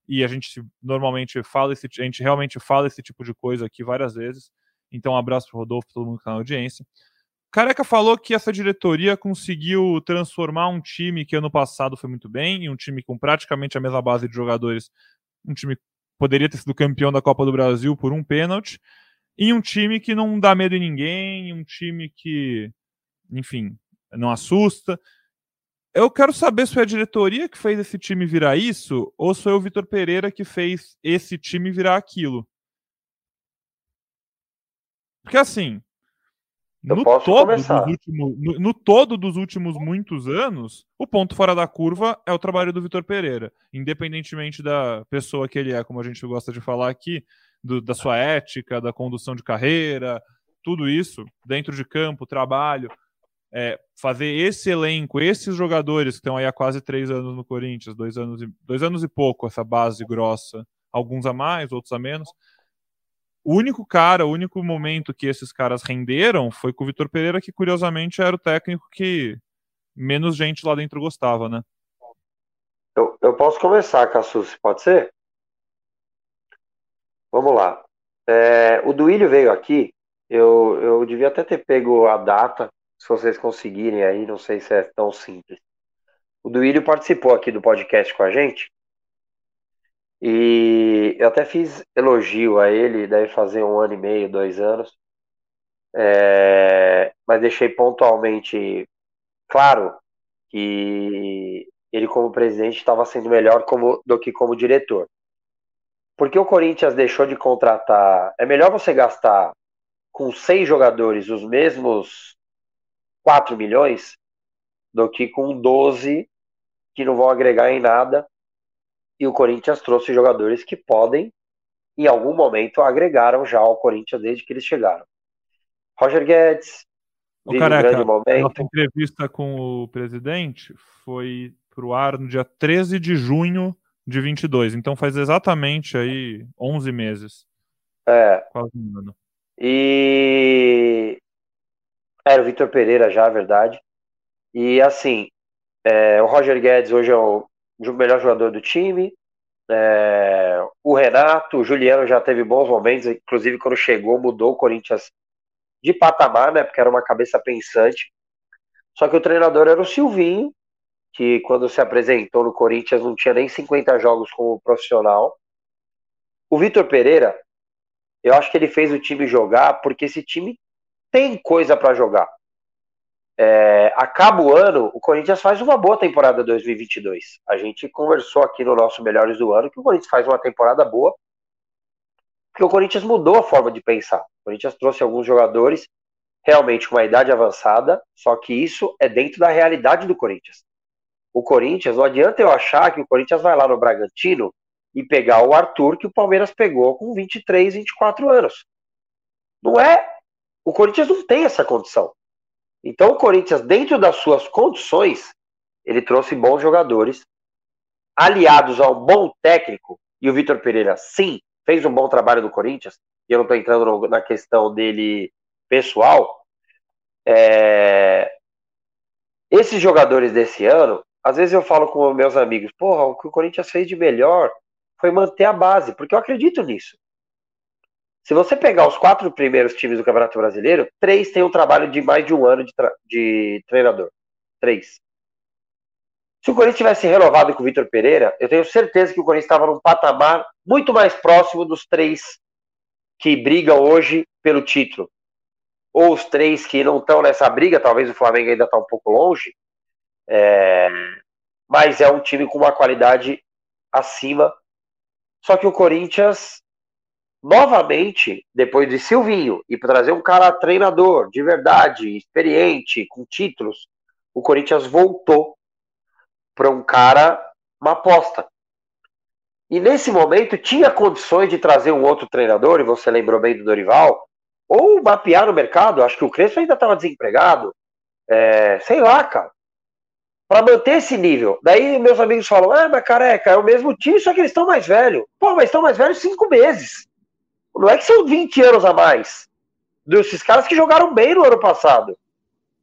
Speaker 1: e a gente normalmente fala esse, a gente realmente fala esse tipo de coisa aqui várias vezes. Então, um abraço para o Rodolfo, todo mundo que está na audiência. Careca falou que essa diretoria conseguiu transformar um time que ano passado foi muito bem, em um time com praticamente a mesma base de jogadores, um time que poderia ter sido campeão da Copa do Brasil por um pênalti, em um time que não dá medo em ninguém, um time que, enfim, não assusta. Eu quero saber se foi a diretoria que fez esse time virar isso ou se foi o Vitor Pereira que fez esse time virar aquilo. Porque assim, no todo, últimos, no, no, todo dos últimos muitos anos, o ponto fora da curva é o trabalho do Vitor Pereira. Independentemente da pessoa que ele é, como a gente gosta de falar aqui, do, da sua ética, da condução de carreira, tudo isso, dentro de campo, trabalho, é, fazer esse elenco, esses jogadores que estão aí há quase três anos no Corinthians, dois anos e, dois anos e pouco, essa base grossa, alguns a mais, outros a menos o único cara, o único momento que esses caras renderam foi com o Vitor Pereira, que curiosamente era o técnico que menos gente lá dentro gostava, né?
Speaker 3: Eu, eu posso começar, Cassus, pode ser? Vamos lá. É, o Duílio veio aqui, eu, eu devia até ter pego a data, se vocês conseguirem aí, não sei se é tão simples. O Duílio participou aqui do podcast com a gente, e eu até fiz elogio a ele, deve fazer um ano e meio, dois anos. É, mas deixei pontualmente claro que ele, como presidente, estava sendo melhor como, do que como diretor. Porque o Corinthians deixou de contratar. É melhor você gastar com seis jogadores os mesmos 4 milhões do que com 12 que não vão agregar em nada e o Corinthians trouxe jogadores que podem, em algum momento, agregaram já ao Corinthians desde que eles chegaram. Roger Guedes,
Speaker 1: o careca, um grande momento. Nossa entrevista com o presidente foi para o ar no dia 13 de junho de 22, então faz exatamente aí 11 meses.
Speaker 3: É. Quase um ano. E era o Vitor Pereira já, verdade. E assim, é, o Roger Guedes hoje é o o melhor jogador do time. É, o Renato, o Juliano já teve bons momentos, inclusive quando chegou, mudou o Corinthians de patamar, né? Porque era uma cabeça pensante. Só que o treinador era o Silvinho, que quando se apresentou no Corinthians não tinha nem 50 jogos como profissional. O Vitor Pereira, eu acho que ele fez o time jogar porque esse time tem coisa para jogar. É, acaba o ano, o Corinthians faz uma boa temporada 2022. A gente conversou aqui no nosso Melhores do Ano que o Corinthians faz uma temporada boa, porque o Corinthians mudou a forma de pensar. O Corinthians trouxe alguns jogadores realmente com uma idade avançada, só que isso é dentro da realidade do Corinthians. O Corinthians, não adianta eu achar que o Corinthians vai lá no Bragantino e pegar o Arthur que o Palmeiras pegou com 23, 24 anos. Não é. O Corinthians não tem essa condição. Então, o Corinthians, dentro das suas condições, ele trouxe bons jogadores, aliados a um bom técnico, e o Vitor Pereira, sim, fez um bom trabalho do Corinthians, e eu não estou entrando na questão dele pessoal. É... Esses jogadores desse ano, às vezes eu falo com meus amigos, porra, o que o Corinthians fez de melhor foi manter a base, porque eu acredito nisso. Se você pegar os quatro primeiros times do Campeonato Brasileiro, três têm um trabalho de mais de um ano de, de treinador. Três. Se o Corinthians tivesse renovado com o Vitor Pereira, eu tenho certeza que o Corinthians estava num patamar muito mais próximo dos três que brigam hoje pelo título. Ou os três que não estão nessa briga, talvez o Flamengo ainda está um pouco longe. É... Mas é um time com uma qualidade acima. Só que o Corinthians novamente, depois de Silvinho, e trazer um cara treinador de verdade, experiente, com títulos, o Corinthians voltou para um cara, uma aposta. E nesse momento tinha condições de trazer um outro treinador, e você lembrou bem do Dorival, ou mapear no mercado, acho que o Crespo ainda estava desempregado, é, sei lá, cara. para manter esse nível. Daí meus amigos falam: ah, mas careca, é o mesmo time, só que eles estão mais velhos. Pô, mas estão mais velhos cinco meses. Não é que são 20 anos a mais. Desses caras que jogaram bem no ano passado.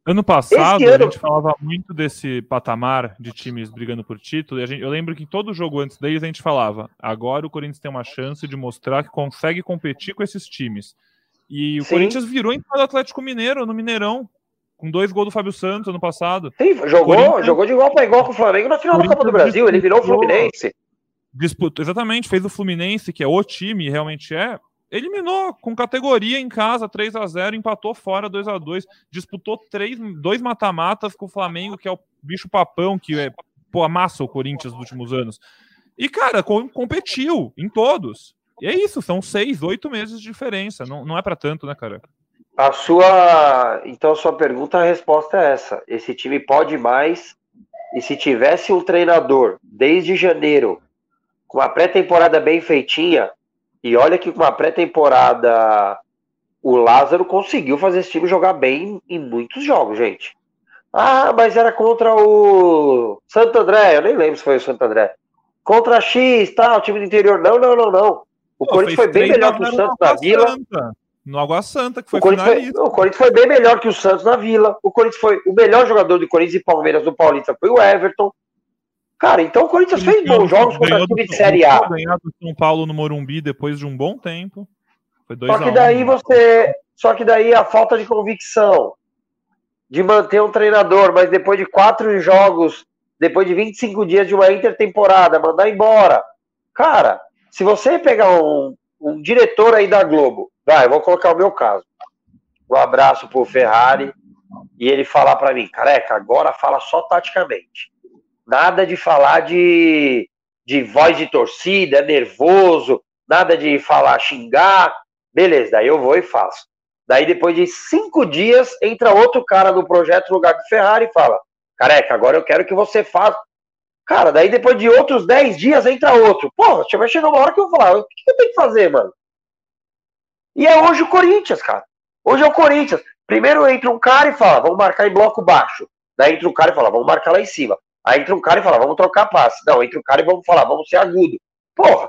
Speaker 1: Ano passado, a gente falava muito desse patamar de times brigando por título. Gente, eu lembro que todo jogo antes deles a gente falava: agora o Corinthians tem uma chance de mostrar que consegue competir com esses times. E o Sim. Corinthians virou em do Atlético Mineiro, no Mineirão, com dois gols do Fábio Santos ano passado.
Speaker 3: Sim, jogou, jogou de igual para igual com o Flamengo na final da Copa do Brasil. Ele virou o Fluminense.
Speaker 1: Disputou, exatamente, fez o Fluminense, que é o time, realmente é, eliminou com categoria em casa 3 a 0 empatou fora 2 a 2 disputou três, dois mata-matas com o Flamengo, que é o bicho papão, que é, pô, amassa o Corinthians nos últimos anos. E, cara, com, competiu em todos. E é isso, são seis, oito meses de diferença. Não, não é para tanto, né, cara?
Speaker 3: A sua. Então, a sua pergunta, a resposta é essa. Esse time pode mais. E se tivesse um treinador desde janeiro, com a pré-temporada bem feitinha, e olha que com a pré-temporada o Lázaro conseguiu fazer esse time jogar bem em muitos jogos, gente. Ah, mas era contra o Santo André, eu nem lembro se foi o Santo André. Contra X, tá, o time do interior. Não, não, não, não. O Pô, Corinthians foi bem melhor que o Santos na Vila.
Speaker 1: Santa, no Água Santa, que foi
Speaker 3: o Corinthians, foi, o Corinthians foi bem melhor que o Santos na Vila. O Corinthians foi o melhor jogador do Corinthians e Palmeiras do Paulista foi o Everton. Cara, então o Corinthians fez bons jogos contra o time de Série A.
Speaker 1: Ganhar do São Paulo no Morumbi depois de um bom tempo.
Speaker 3: Foi só que daí um. você. Só que daí a falta de convicção de manter um treinador, mas depois de quatro jogos, depois de 25 dias de uma intertemporada, mandar embora. Cara, se você pegar um, um diretor aí da Globo, vai, eu vou colocar o meu caso. Um abraço pro Ferrari e ele falar para mim, careca, agora fala só taticamente. Nada de falar de, de voz de torcida, nervoso, nada de falar xingar. Beleza, daí eu vou e faço. Daí depois de cinco dias, entra outro cara no projeto lugar do Ferrari e fala: Careca, agora eu quero que você faça. Cara, daí depois de outros dez dias entra outro. Porra, vai chegar uma hora que eu vou falar: o que eu tenho que fazer, mano? E é hoje o Corinthians, cara. Hoje é o Corinthians. Primeiro entra um cara e fala: vamos marcar em bloco baixo. Daí entra um cara e fala: vamos marcar lá em cima. Aí entra um cara e fala, vamos trocar passe. Não, entra um cara e vamos falar, vamos ser agudo. Porra,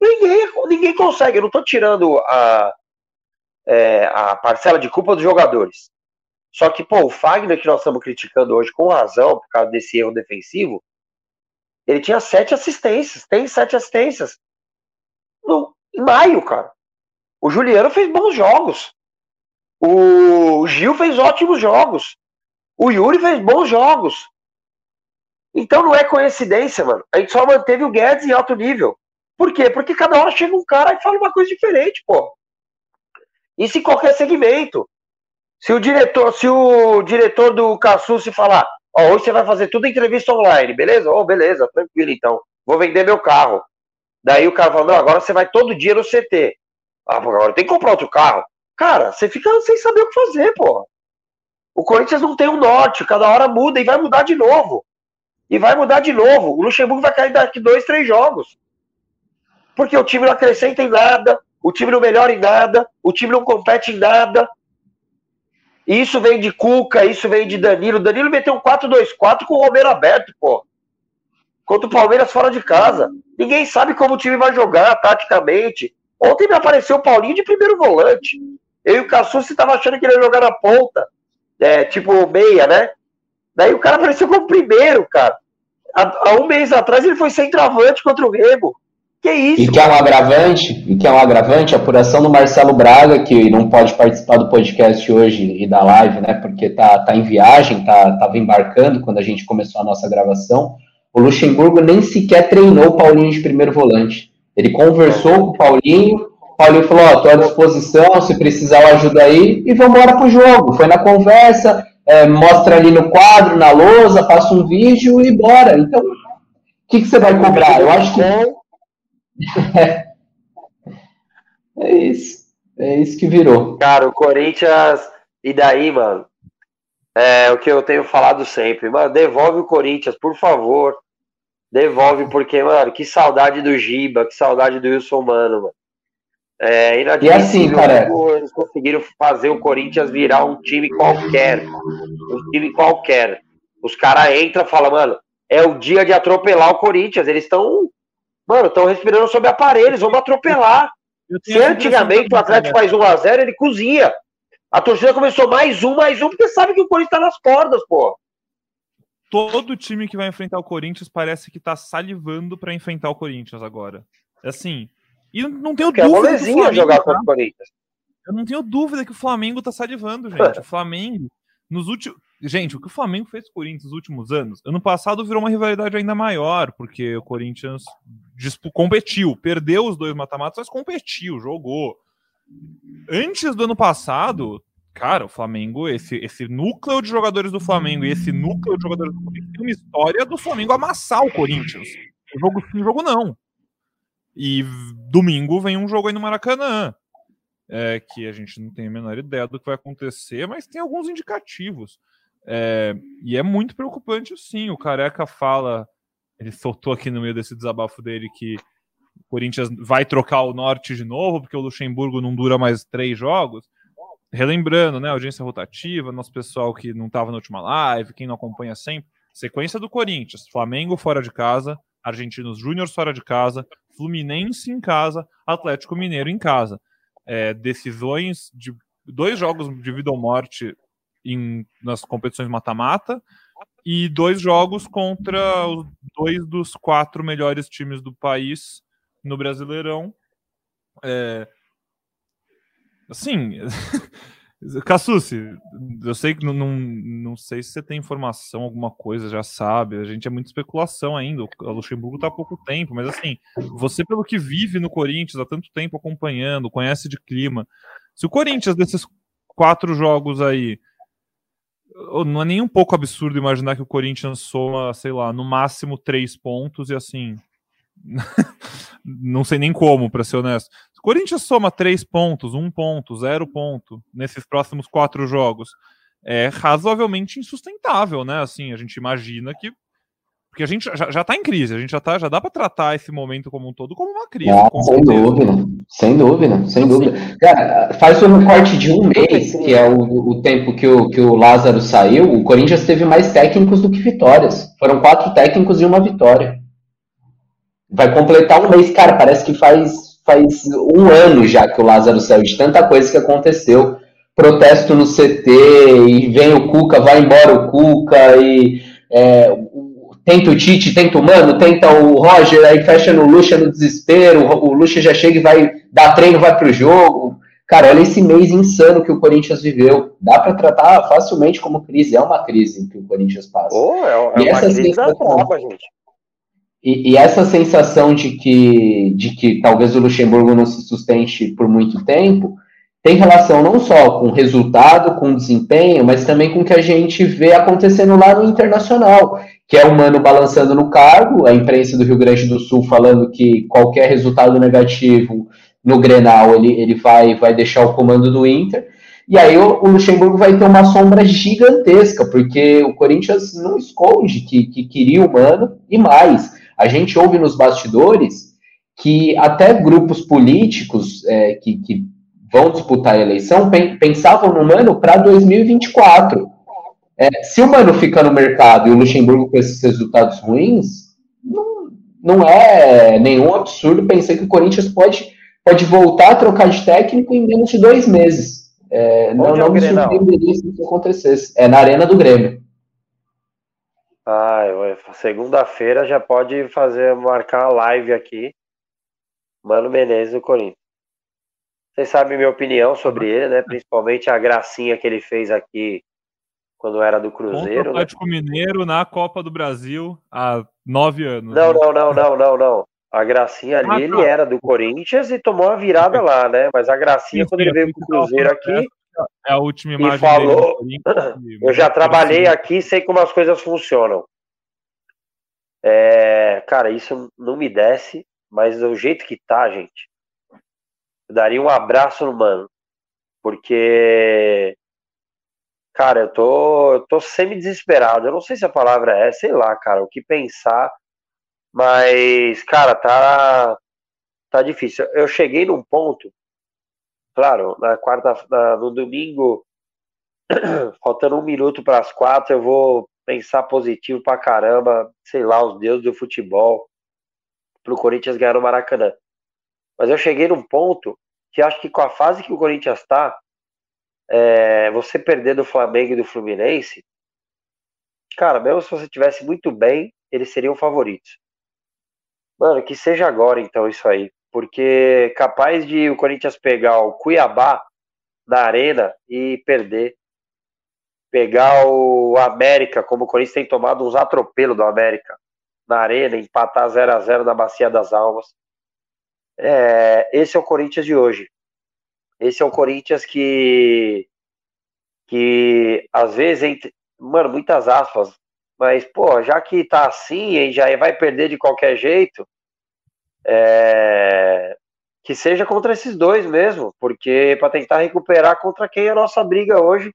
Speaker 3: ninguém, ninguém consegue. Eu não tô tirando a, é, a parcela de culpa dos jogadores. Só que, pô, o Fagner que nós estamos criticando hoje com razão, por causa desse erro defensivo, ele tinha sete assistências, tem sete assistências. No, em maio, cara. O Juliano fez bons jogos. O Gil fez ótimos jogos. O Yuri fez bons jogos. Então não é coincidência, mano. A gente só manteve o Guedes em alto nível. Por quê? Porque cada hora chega um cara e fala uma coisa diferente, pô. Isso em qualquer segmento. Se o diretor, se o diretor do Caçu se falar, ó, hoje você vai fazer tudo entrevista online, beleza? Oh, beleza, tranquilo então. Vou vender meu carro. Daí o cara fala, não, agora você vai todo dia no CT. Ah, agora tem que comprar outro carro. Cara, você fica sem saber o que fazer, pô. O Corinthians não tem um norte, cada hora muda e vai mudar de novo. E vai mudar de novo. O Luxemburgo vai cair daqui dois, três jogos. Porque o time não acrescenta em nada, o time não melhora em nada, o time não compete em nada. E isso vem de Cuca, isso vem de Danilo. Danilo meteu um 4-2-4 com o Romero aberto, pô. Contra o Palmeiras fora de casa. Ninguém sabe como o time vai jogar taticamente. Ontem me apareceu o Paulinho de primeiro volante. Eu e o Cassucci estavam achando que ele ia jogar na ponta. É, tipo meia, né? Daí o cara apareceu como primeiro, cara. Há, há um mês atrás ele foi centroavante contra o Remo. Que isso?
Speaker 2: E que é um agravante, e que é um agravante, a apuração do Marcelo Braga, que não pode participar do podcast hoje e da live, né? Porque tá, tá em viagem, tá, tava embarcando quando a gente começou a nossa gravação. O Luxemburgo nem sequer treinou o Paulinho de primeiro volante. Ele conversou com o Paulinho, o Paulinho falou, ó, oh, tô à disposição, se precisar eu ajudo aí, e vamos embora pro jogo. Foi na conversa, é, mostra ali no quadro, na lousa, passa um vídeo e bora. Então, o que, que você vai cobrar? Eu acho que. [LAUGHS] é isso. É isso que virou.
Speaker 3: Cara, o Corinthians. E daí, mano? É o que eu tenho falado sempre. Mano, devolve o Corinthians, por favor. Devolve, porque, mano, que saudade do Giba, que saudade do Wilson Mano, mano.
Speaker 2: É e assim, cara.
Speaker 3: Eles conseguiram fazer o Corinthians virar um time qualquer. Um time qualquer. Os caras entram e falam, mano, é o dia de atropelar o Corinthians. Eles estão, mano, estão respirando sob aparelhos, vamos atropelar. Se antigamente o Atlético faz 1x0, ele cozinha. A torcida começou mais um, mais um, porque sabe que o Corinthians tá nas cordas, pô.
Speaker 1: Todo time que vai enfrentar o Corinthians parece que tá salivando para enfrentar o Corinthians agora. Assim, e não tenho
Speaker 3: porque
Speaker 1: dúvida.
Speaker 3: É Flamengo, jogar tá? contra o Corinthians.
Speaker 1: Eu não tenho dúvida que o Flamengo tá salivando, gente. [LAUGHS] O Flamengo, nos últimos. Gente, o que o Flamengo fez com o Corinthians nos últimos anos, ano passado virou uma rivalidade ainda maior, porque o Corinthians competiu, perdeu os dois mata-matas, mas competiu, jogou. Antes do ano passado, cara, o Flamengo, esse, esse núcleo de jogadores do Flamengo e esse núcleo de jogadores do Corinthians tem uma história do Flamengo amassar o Corinthians. O jogo sim, o jogo não. E domingo vem um jogo aí no Maracanã é, que a gente não tem a menor ideia do que vai acontecer, mas tem alguns indicativos. É, e é muito preocupante, sim. O Careca fala, ele soltou aqui no meio desse desabafo dele que o Corinthians vai trocar o norte de novo, porque o Luxemburgo não dura mais três jogos. Relembrando, né? Audiência rotativa, nosso pessoal que não estava na última live, quem não acompanha sempre. Sequência do Corinthians: Flamengo fora de casa, Argentinos Júnior fora de casa, Fluminense em casa, Atlético Mineiro em casa é, decisões de dois jogos de vida ou morte em, nas competições mata-mata e dois jogos contra os dois dos quatro melhores times do país no Brasileirão. É, assim, [LAUGHS] Cassucci, eu sei que não, não, não sei se você tem informação, alguma coisa, já sabe. A gente é muita especulação ainda. O Luxemburgo está há pouco tempo, mas assim, você, pelo que vive no Corinthians há tanto tempo acompanhando, conhece de clima. Se o Corinthians, desses quatro jogos aí, não é nem um pouco absurdo imaginar que o Corinthians soma, sei lá, no máximo três pontos e assim. [LAUGHS] não sei nem como, para ser honesto. O Corinthians soma três pontos, um ponto, zero ponto nesses próximos quatro jogos. É razoavelmente insustentável, né? Assim, a gente imagina que. Porque a gente já, já tá em crise, a gente já, tá, já dá para tratar esse momento como um todo como uma crise.
Speaker 2: Ah, sem dúvida, sem dúvida, sem dúvida. Cara, faz um corte de um mês, que é o, o tempo que o, que o Lázaro saiu, o Corinthians teve mais técnicos do que vitórias. Foram quatro técnicos e uma vitória. Vai completar um mês, cara, parece que faz faz um ano já que o Lázaro saiu, de tanta coisa que aconteceu. Protesto no CT, e vem o Cuca, vai embora o Cuca, e é, tenta o Tite, tenta o Mano, tenta o Roger, aí fecha no Lucha no desespero, o Lucha já chega e vai dar treino, vai pro jogo. Cara, olha esse mês insano que o Corinthians viveu. Dá para tratar facilmente como crise, é uma crise que o Corinthians passa.
Speaker 3: Oh, é, é e uma crise da tropa, gente.
Speaker 2: E, e, essa sensação de que, de que talvez o Luxemburgo não se sustente por muito tempo tem relação não só com resultado, com desempenho, mas também com o que a gente vê acontecendo lá no internacional, que é o Mano balançando no cargo, a imprensa do Rio Grande do Sul falando que qualquer resultado negativo no Grenal ele, ele vai, vai deixar o comando do Inter. E aí o, Luxemburgo vai ter uma sombra gigantesca, porque o Corinthians não esconde que, que queria o Mano e mais. A gente ouve nos bastidores que até grupos políticos é, que, que, vão disputar a eleição pensavam no Mano para 2024. É, se o Mano fica no mercado e o Luxemburgo com esses resultados ruins, não, não é nenhum absurdo pensar que o Corinthians pode, pode voltar a trocar de técnico em menos de dois meses. É, não é não me surpreenderia se isso acontecesse. É na Arena do Grêmio.
Speaker 3: Ah, segunda-feira já pode fazer, marcar a live aqui. Mano Menezes do Corinthians. Vocês sabem minha opinião sobre ele, né? Principalmente a gracinha que ele fez aqui quando era do Cruzeiro. Contra o
Speaker 1: né? Atlético né? Mineiro na Copa do Brasil há nove anos.
Speaker 3: Não, né? não, não, não, não, não. A gracinha ali, ah, ele tá. era do Corinthians e tomou a virada lá, né? Mas a gracinha, quando ele veio pro Cruzeiro aqui,
Speaker 1: é a última imagem.
Speaker 3: E falou, eu já trabalhei aqui, sei como as coisas funcionam. É, cara, isso não me desce, mas do jeito que tá, gente, eu daria um abraço no mano, porque, cara, eu tô, eu tô semi-desesperado. Eu não sei se a palavra é, sei lá, cara, o que pensar, mas, cara, tá, tá difícil. Eu cheguei num ponto Claro, na quarta, na, no domingo, [CLEARS THROAT] faltando um minuto para as quatro, eu vou pensar positivo pra caramba, sei lá, os deuses do futebol, pro Corinthians ganhar no Maracanã. Mas eu cheguei num ponto que acho que com a fase que o Corinthians tá, é, você perder do Flamengo e do Fluminense, cara, mesmo se você tivesse muito bem, eles seriam favoritos. Mano, que seja agora então isso aí. Porque capaz de o Corinthians pegar o Cuiabá na arena e perder. Pegar o América, como o Corinthians tem tomado uns atropelos do América na arena, empatar 0 a 0 na Bacia das Almas. É, esse é o Corinthians de hoje. Esse é o Corinthians que que às vezes entre, mano, muitas aspas, mas pô, já que tá assim e já vai perder de qualquer jeito, é, que seja contra esses dois mesmo, porque para tentar recuperar contra quem é a nossa briga hoje.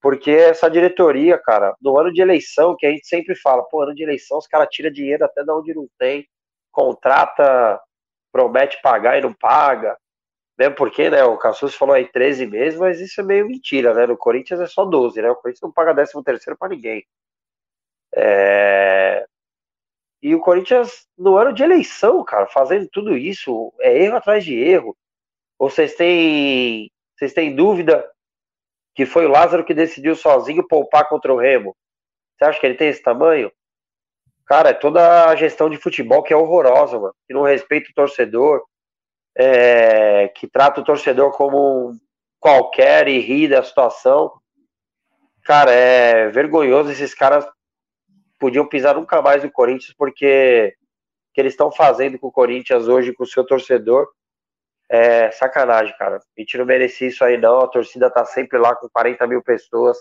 Speaker 3: Porque essa diretoria, cara, no ano de eleição, que a gente sempre fala, pô, ano de eleição, os caras tiram dinheiro até de onde não tem, contrata, promete pagar e não paga. Mesmo porque, né, o Cassus falou aí 13 meses, mas isso é meio mentira, né? No Corinthians é só 12, né? O Corinthians não paga 13 terceiro para ninguém. É... E o Corinthians, no ano de eleição, cara, fazendo tudo isso, é erro atrás de erro. Ou vocês têm, vocês têm dúvida que foi o Lázaro que decidiu sozinho poupar contra o Remo? Você acha que ele tem esse tamanho? Cara, é toda a gestão de futebol que é horrorosa, mano. Que não respeita o torcedor, é, que trata o torcedor como qualquer e ri da situação. Cara, é vergonhoso esses caras podiam pisar nunca mais no Corinthians, porque o que eles estão fazendo com o Corinthians hoje, com o seu torcedor, é sacanagem, cara. A gente não merecia isso aí, não. A torcida tá sempre lá com 40 mil pessoas.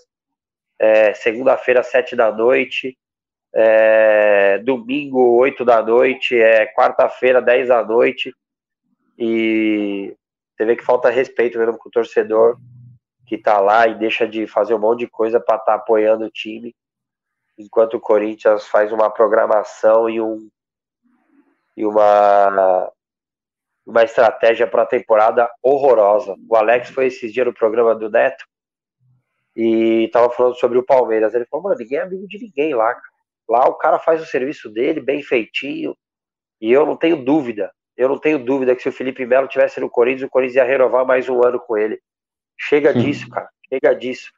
Speaker 3: É, Segunda-feira, 7 da noite. É, domingo, 8 da noite. É, Quarta-feira, 10 da noite. E você vê que falta respeito mesmo com o torcedor que tá lá e deixa de fazer um monte de coisa para estar tá apoiando o time enquanto o Corinthians faz uma programação e, um, e uma, uma estratégia para a temporada horrorosa. O Alex foi esses dias no programa do Neto e tava falando sobre o Palmeiras. Ele falou, mano, ninguém é amigo de ninguém lá. Lá o cara faz o serviço dele bem feitinho e eu não tenho dúvida. Eu não tenho dúvida que se o Felipe Melo tivesse no Corinthians, o Corinthians ia renovar mais um ano com ele. Chega Sim. disso, cara. Chega disso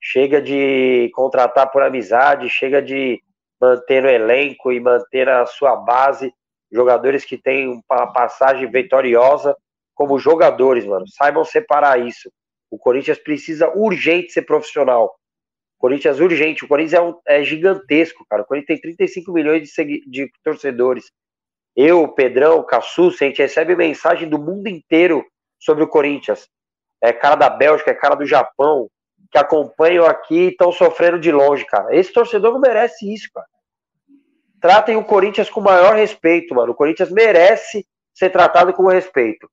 Speaker 3: chega de contratar por amizade, chega de manter o elenco e manter a sua base, jogadores que têm uma passagem vitoriosa como jogadores, mano. Saibam separar isso. O Corinthians precisa urgente ser profissional. O Corinthians urgente. O Corinthians é, um, é gigantesco, cara. O Corinthians tem 35 milhões de, de torcedores. Eu, Pedrão, Cassu, a gente recebe mensagem do mundo inteiro sobre o Corinthians. É cara da Bélgica, é cara do Japão, que acompanham aqui estão sofrendo de longe, cara. Esse torcedor não merece isso, cara. Tratem o Corinthians com maior respeito, mano. O Corinthians merece ser tratado com respeito.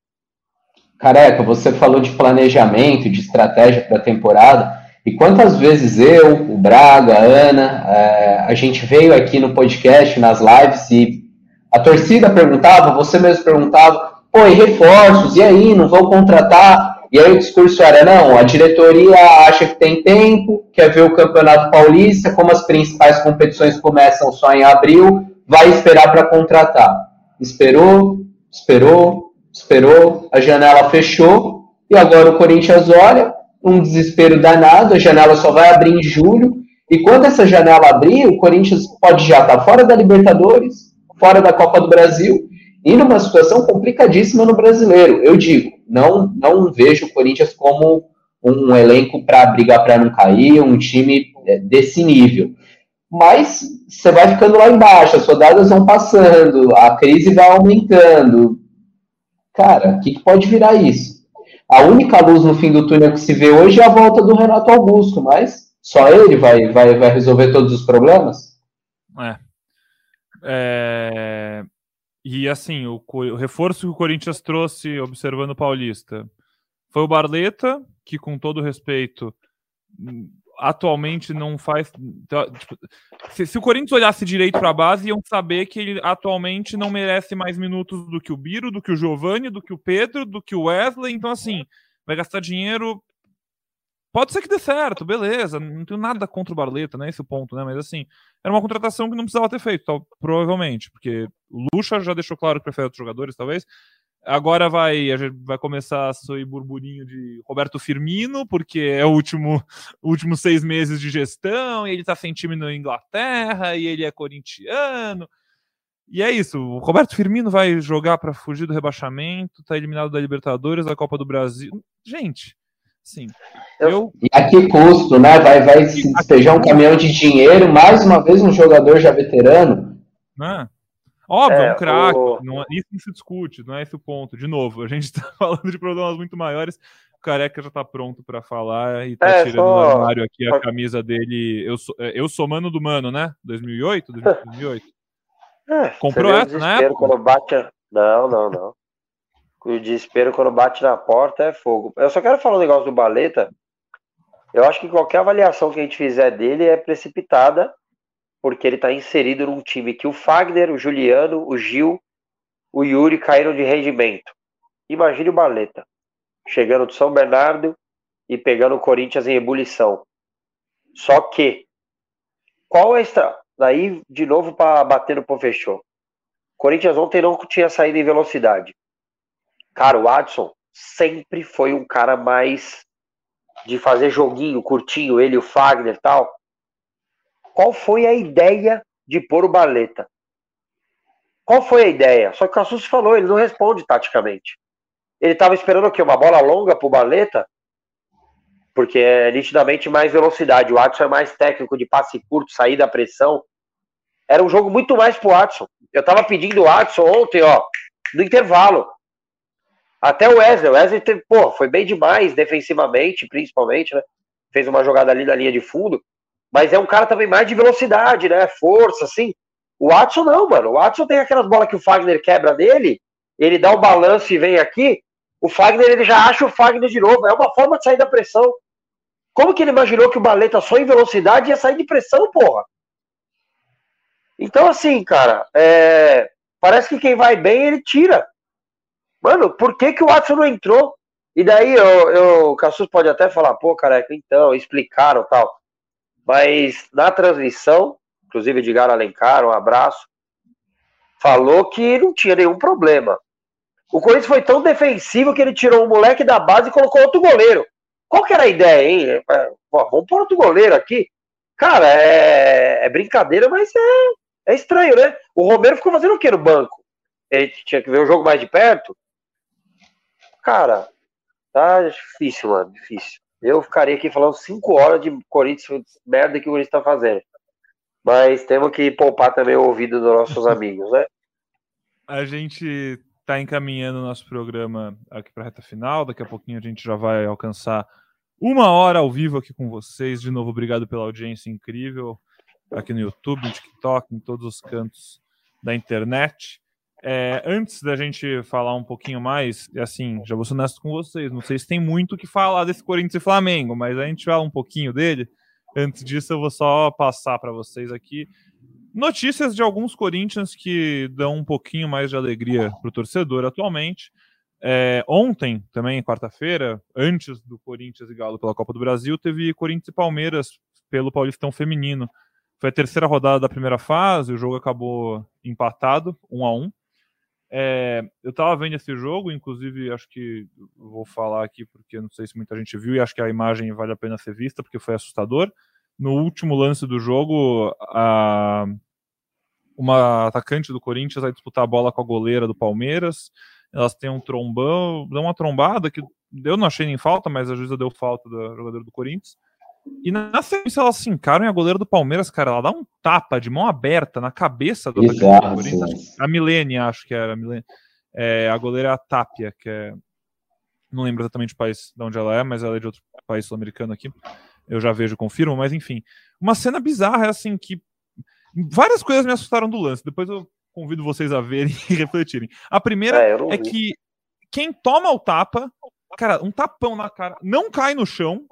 Speaker 2: Careca, você falou de planejamento, de estratégia para a temporada. E quantas vezes eu, o Braga, a Ana, é, a gente veio aqui no podcast, nas lives, e a torcida perguntava, você mesmo perguntava, pô, e reforços, e aí, não vou contratar? E aí o discurso era, não, a diretoria acha que tem tempo, quer ver o Campeonato Paulista, como as principais competições começam só em abril, vai esperar para contratar. Esperou, esperou, esperou, a janela fechou, e agora o Corinthians olha, um desespero danado, a janela só vai abrir em julho, e quando essa janela abrir, o Corinthians pode já estar tá fora da Libertadores, fora da Copa do Brasil, e numa situação complicadíssima no brasileiro. Eu digo, não, não vejo o Corinthians como um elenco para brigar para não cair, um time é, desse nível. Mas você vai ficando lá embaixo, as rodadas vão passando, a crise vai aumentando. Cara, o que, que pode virar isso? A única luz no fim do túnel que se vê hoje é a volta do Renato Augusto, mas só ele vai, vai, vai resolver todos os problemas?
Speaker 1: É. é... E assim, o, o, reforço que o Corinthians trouxe, observando o Paulista, foi o Barleta, que com todo respeito, atualmente não faz. Tá, tipo, se, se, o Corinthians olhasse direito para a base, iam saber que ele atualmente não merece mais minutos do que o Biro, do que o Giovanni, do que o Pedro, do que o Wesley. Então, assim, vai gastar dinheiro Pode ser que dê certo, beleza. Não tenho nada contra o Barleta, né? Esse ponto, né? Mas assim, era uma contratação que não precisava ter feito, tal, provavelmente, porque o Lucha já deixou claro que prefere outros jogadores, talvez. Agora vai, a gente vai começar a sair burburinho de Roberto Firmino, porque é o último, [LAUGHS] último seis meses de gestão, e ele tá sem time na Inglaterra, e ele é corintiano. E é isso, o Roberto Firmino vai jogar para fugir do rebaixamento, tá eliminado da Libertadores, da Copa do Brasil. Gente, sim.
Speaker 2: Eu... E a que custo, né? Vai, vai se despejar um caminhão de dinheiro, mais uma vez um jogador já veterano.
Speaker 1: Né? Óbvio, é, um craque, o... não, é, isso não se discute, não é esse o ponto. De novo, a gente está [LAUGHS] falando de problemas muito maiores. O Careca já está pronto para falar e está é, tirando só... do armário aqui a camisa dele. Eu sou, é, eu sou mano do mano, né? 2008? 2008? [LAUGHS]
Speaker 3: É, Comprou essa, né? Quando bate a... Não, não, não. O desespero quando bate na porta é fogo. Eu só quero falar um negócio do Baleta. Eu acho que qualquer avaliação que a gente fizer dele é precipitada, porque ele está inserido num time que o Fagner, o Juliano, o Gil, o Yuri caíram de rendimento. Imagine o Baleta chegando de São Bernardo e pegando o Corinthians em ebulição. Só que, qual é a, Daí, de novo, para bater no pô, fechou. Corinthians ontem não tinha saído em velocidade. Cara, o Adson sempre foi um cara mais de fazer joguinho, curtinho, ele, o Fagner tal. Qual foi a ideia de pôr o Baleta? Qual foi a ideia? Só que o Cassus falou, ele não responde taticamente. Ele estava esperando o quê? Uma bola longa pro Baleta? porque é nitidamente mais velocidade. O Watson é mais técnico de passe curto, sair da pressão. Era um jogo muito mais pro Watson. Eu tava pedindo o Watson ontem, ó, no intervalo. Até o Wesley. O Wesley, teve, pô, foi bem demais defensivamente, principalmente, né? Fez uma jogada ali na linha de fundo. Mas é um cara também mais de velocidade, né? Força, assim. O Watson não, mano. O Watson tem aquelas bolas que o Fagner quebra dele, ele dá o balanço e vem aqui. O Fagner, ele já acha o Fagner de novo. É uma forma de sair da pressão. Como que ele imaginou que o Baleta só em velocidade ia sair de pressão, porra? Então, assim, cara, é... parece que quem vai bem, ele tira. Mano, por que, que o Watson não entrou? E daí, eu, eu, o Cassus pode até falar, pô, careca, então, explicaram tal. Mas na transmissão, inclusive Edgar Alencar, um abraço, falou que não tinha nenhum problema. O Corinthians foi tão defensivo que ele tirou o moleque da base e colocou outro goleiro. Qual que era a ideia, hein? É, vamos pôr outro goleiro aqui. Cara, é, é, brincadeira, mas é, é estranho, né? O Romero ficou fazendo o quê no banco? Ele tinha que ver o jogo mais de perto? Cara, tá difícil, mano, difícil. Eu ficaria aqui falando cinco horas de Corinthians, merda que o Corinthians tá fazendo. Mas temos que poupar também o ouvido dos nossos [LAUGHS] amigos, né?
Speaker 1: A gente está encaminhando o nosso programa aqui para a reta final. Daqui a pouquinho a gente já vai alcançar uma hora ao vivo aqui com vocês. De novo, obrigado pela audiência incrível aqui no YouTube, no TikTok, em todos os cantos da internet. É, antes da gente falar um pouquinho mais, assim, já vou ser honesto com vocês, não sei se tem muito o que falar desse Corinthians e Flamengo, mas a gente fala um pouquinho dele. Antes disso, eu vou só passar para vocês aqui Notícias de alguns Corinthians que dão um pouquinho mais de alegria para o torcedor atualmente. É, ontem, também, quarta-feira, antes do Corinthians e Galo pela Copa do Brasil, teve Corinthians e Palmeiras pelo Paulistão Feminino. Foi a terceira rodada da primeira fase, o jogo acabou empatado, um a um. É, eu estava vendo esse jogo, inclusive acho que vou falar aqui porque não sei se muita gente viu e acho que a imagem vale a pena ser vista porque foi assustador. No último lance do jogo, a, uma atacante do Corinthians vai disputar a bola com a goleira do Palmeiras. Elas têm um trombão, dão uma trombada que eu não achei nem falta, mas a juíza deu falta do jogador do Corinthians. E na sequência elas se encaram e a goleira do Palmeiras, cara, ela dá um tapa de mão aberta na cabeça do Corinthians. A Milene, acho que era. A, Milene, é, a goleira é a Tapia, que é. Não lembro exatamente o país de onde ela é, mas ela é de outro país sul-americano aqui. Eu já vejo, confirmo, mas enfim. Uma cena bizarra, assim, que Várias coisas me assustaram do lance. Depois eu convido vocês a verem [LAUGHS] e refletirem. A primeira é, é que quem toma o tapa, cara, um tapão na cara, não cai no chão.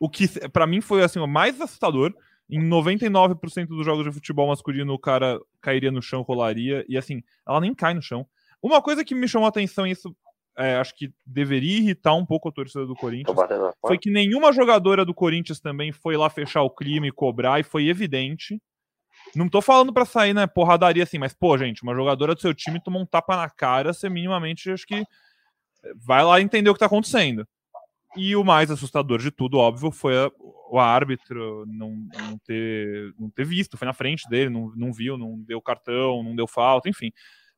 Speaker 1: O que para mim foi assim o mais assustador. Em 99% dos jogos de futebol masculino, o cara cairia no chão, rolaria. E assim, ela nem cai no chão. Uma coisa que me chamou a atenção, isso é, acho que deveria irritar um pouco a torcida do Corinthians foi que nenhuma jogadora do Corinthians também foi lá fechar o clima e cobrar, e foi evidente. Não tô falando para sair, né, porradaria assim, mas, pô, gente, uma jogadora do seu time tomou um tapa na cara, você minimamente acho que vai lá entender o que tá acontecendo. E o mais assustador de tudo, óbvio, foi a, o árbitro não, não, ter, não ter visto, foi na frente dele, não, não viu, não deu cartão, não deu falta, enfim.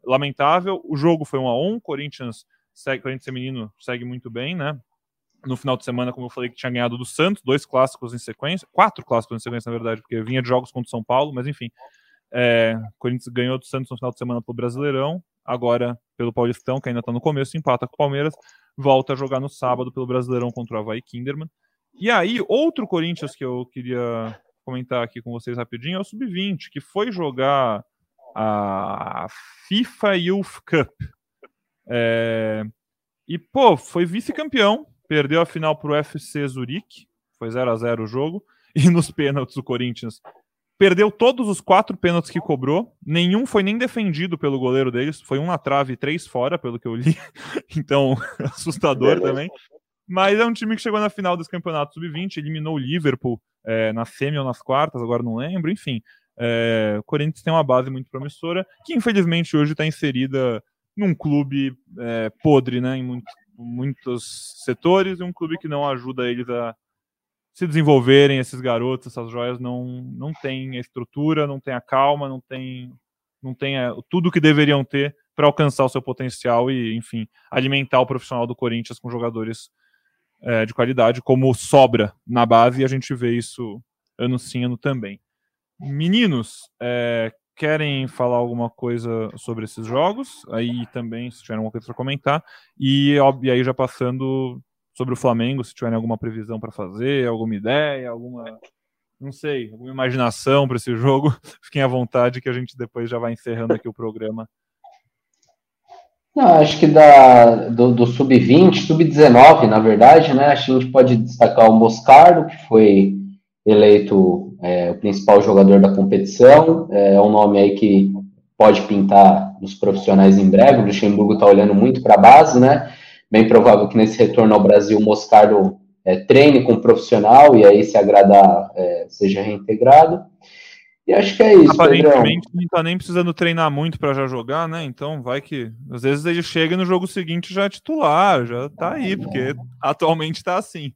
Speaker 1: Lamentável. O jogo foi um a um, Corinthians segue, Corinthians feminino segue muito bem, né? No final de semana, como eu falei, que tinha ganhado do Santos, dois clássicos em sequência, quatro clássicos em sequência, na verdade, porque vinha de jogos contra o São Paulo, mas enfim. É, Corinthians ganhou do Santos no final de semana pelo Brasileirão, agora pelo Paulistão, que ainda está no começo, empata com o Palmeiras, volta a jogar no sábado pelo Brasileirão contra o Havaí Kinderman. E aí, outro Corinthians que eu queria comentar aqui com vocês rapidinho é o Sub-20, que foi jogar a FIFA Youth Cup. É... E, pô, foi vice-campeão, perdeu a final para o FC Zurique, foi 0 a 0 o jogo, [LAUGHS] e nos pênaltis o Corinthians perdeu todos os quatro pênaltis que cobrou, nenhum foi nem defendido pelo goleiro deles, foi um na trave e três fora, pelo que eu li, [LAUGHS] então [LAUGHS] assustador também. Mas é um time que chegou na final desse campeonato sub-20, eliminou o Liverpool é, na semi ou nas quartas, agora não lembro, enfim. É, o Corinthians tem uma base muito promissora, que infelizmente hoje está inserida num clube é, podre, né, em muito, muitos setores, e um clube que não ajuda eles a se desenvolverem, esses garotos, essas joias, não, não tem a estrutura, não tem a calma, não tem, não tem a, tudo que deveriam ter para alcançar o seu potencial e, enfim, alimentar o profissional do Corinthians com jogadores é, de qualidade, como sobra na base, e a gente vê isso ano sim, ano também. Meninos, é, querem falar alguma coisa sobre esses jogos? Aí também, se tiverem alguma coisa para comentar. E, e aí, já passando sobre o Flamengo, se tiverem alguma previsão para fazer, alguma ideia, alguma. Não sei, alguma imaginação para esse [LAUGHS] jogo, fiquem à vontade que a gente depois já vai encerrando aqui o programa.
Speaker 2: Não, acho que da, do, do sub-20, sub-19, na verdade, né? Acho que a gente pode destacar o Moscardo, que foi eleito é, o principal jogador da competição. É, é um nome aí que pode pintar nos profissionais em breve. O Luxemburgo está olhando muito para a base, né? Bem provável que nesse retorno ao Brasil o Moscardo é, treine com um profissional e aí, se agradar, é, seja reintegrado. E acho que é isso.
Speaker 1: Aparentemente Pedrão. não tá nem precisando treinar muito para já jogar, né? Então vai que. Às vezes ele chega no jogo seguinte já é titular, já tá aí, porque atualmente tá assim.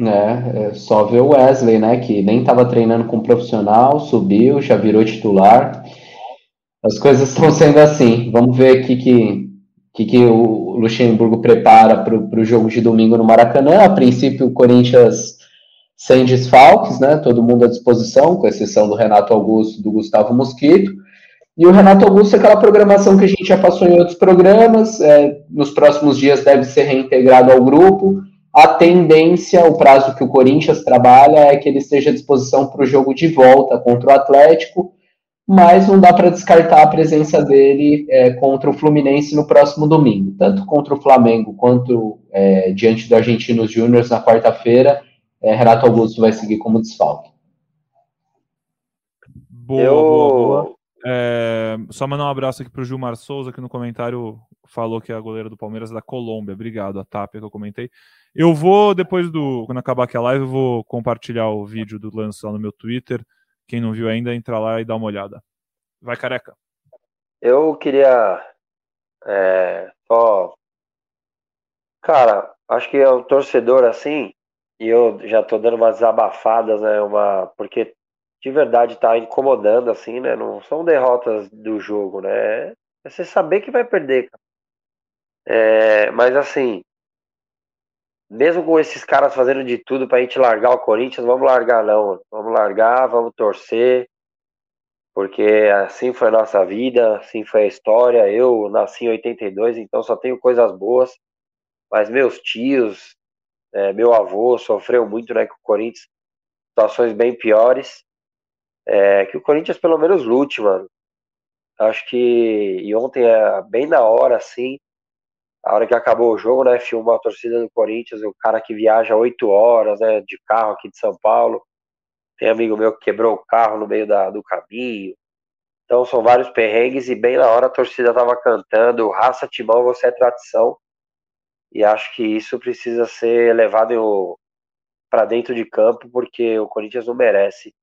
Speaker 2: É, é só ver o Wesley, né, que nem estava treinando com um profissional, subiu, já virou titular. As coisas [LAUGHS] estão sendo assim. Vamos ver aqui que que, que o Luxemburgo prepara para o jogo de domingo no Maracanã. A princípio, o Corinthians sem desfalques, né? Todo mundo à disposição, com exceção do Renato Augusto do Gustavo Mosquito. E o Renato Augusto é aquela programação que a gente já passou em outros programas. É, nos próximos dias deve ser reintegrado ao grupo a tendência, o prazo que o Corinthians trabalha é que ele esteja à disposição para o jogo de volta contra o Atlético, mas não dá para descartar a presença dele é, contra o Fluminense no próximo domingo, tanto contra o Flamengo quanto é, diante do Argentinos Júnior na quarta-feira. É, Renato Augusto vai seguir como desfalque.
Speaker 1: Boa, Eu... boa, boa. É, só mandar um abraço aqui para o Gilmar Souza, que no comentário falou que é a goleira do Palmeiras da Colômbia. Obrigado, a Tapia que eu comentei. Eu vou, depois do. Quando acabar aqui a live, eu vou compartilhar o vídeo do lance lá no meu Twitter. Quem não viu ainda, entra lá e dá uma olhada. Vai, careca.
Speaker 3: Eu queria é, só. Cara, acho que é um torcedor assim, e eu já tô dando umas abafadas, né? Uma, porque de verdade tá incomodando, assim, né? Não são derrotas do jogo, né? É você saber que vai perder, cara. É, mas assim, mesmo com esses caras fazendo de tudo pra gente largar o Corinthians, vamos largar não. Vamos largar, vamos torcer. Porque assim foi a nossa vida, assim foi a história. Eu nasci em 82, então só tenho coisas boas. Mas meus tios, é, meu avô sofreu muito né, com o Corinthians, situações bem piores. É, que o Corinthians pelo menos lute, mano. Acho que e ontem é bem na hora, assim a hora que acabou o jogo, né, filmou a torcida do Corinthians, o cara que viaja oito horas, né, de carro aqui de São Paulo. Tem amigo meu que quebrou o carro no meio da, do caminho. Então são vários perrengues e bem na hora a torcida tava cantando Raça Timão, você é tradição. E acho que isso precisa ser levado para dentro de campo, porque o Corinthians não merece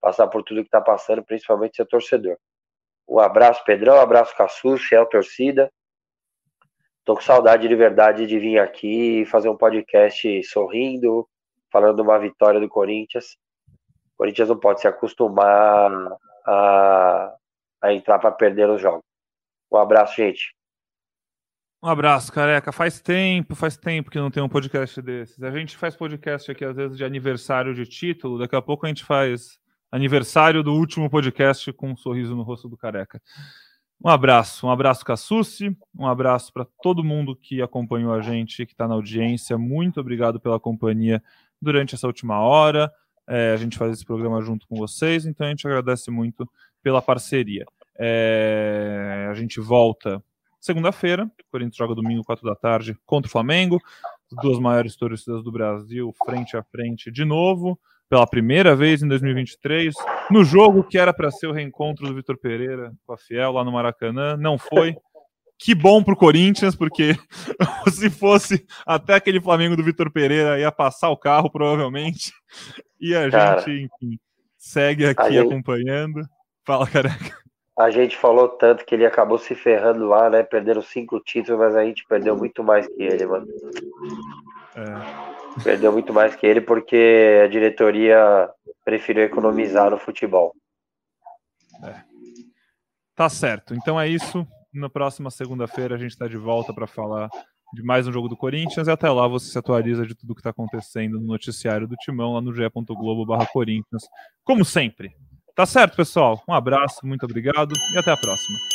Speaker 3: passar por tudo que está passando, principalmente ser torcedor. Um abraço, Pedrão, um abraço, Cassus, fiel torcida. Tô com saudade de verdade de vir aqui e fazer um podcast sorrindo, falando uma vitória do Corinthians. O Corinthians não pode se acostumar a, a entrar para perder os jogos. Um abraço, gente.
Speaker 1: Um abraço, careca. Faz tempo, faz tempo que não tem um podcast desses. A gente faz podcast aqui, às vezes, de aniversário de título. Daqui a pouco a gente faz aniversário do último podcast com um sorriso no rosto do careca. Um abraço, um abraço, Cassucci, um abraço para todo mundo que acompanhou a gente, que está na audiência. Muito obrigado pela companhia durante essa última hora. É, a gente faz esse programa junto com vocês, então a gente agradece muito pela parceria. É, a gente volta segunda-feira, o Corinthians joga domingo, 4 da tarde, contra o Flamengo. As duas maiores torcidas do Brasil, frente a frente de novo, pela primeira vez em 2023, no jogo que era para ser o reencontro do Vitor Pereira com a Fiel lá no Maracanã, não foi. Que bom pro Corinthians, porque [LAUGHS] se fosse até aquele Flamengo do Vitor Pereira, ia passar o carro, provavelmente. E a Cara, gente, enfim, segue aqui gente... acompanhando. Fala, careca.
Speaker 3: A gente falou tanto que ele acabou se ferrando lá, né? Perderam cinco títulos, mas a gente perdeu muito mais que ele, mano. É. Perdeu muito mais que ele porque a diretoria preferiu economizar no futebol.
Speaker 1: É. Tá certo. Então é isso. Na próxima segunda-feira a gente está de volta para falar de mais um jogo do Corinthians e até lá você se atualiza de tudo que está acontecendo no noticiário do Timão lá no ge.globo/corinthians, como sempre. Tá certo, pessoal. Um abraço, muito obrigado e até a próxima.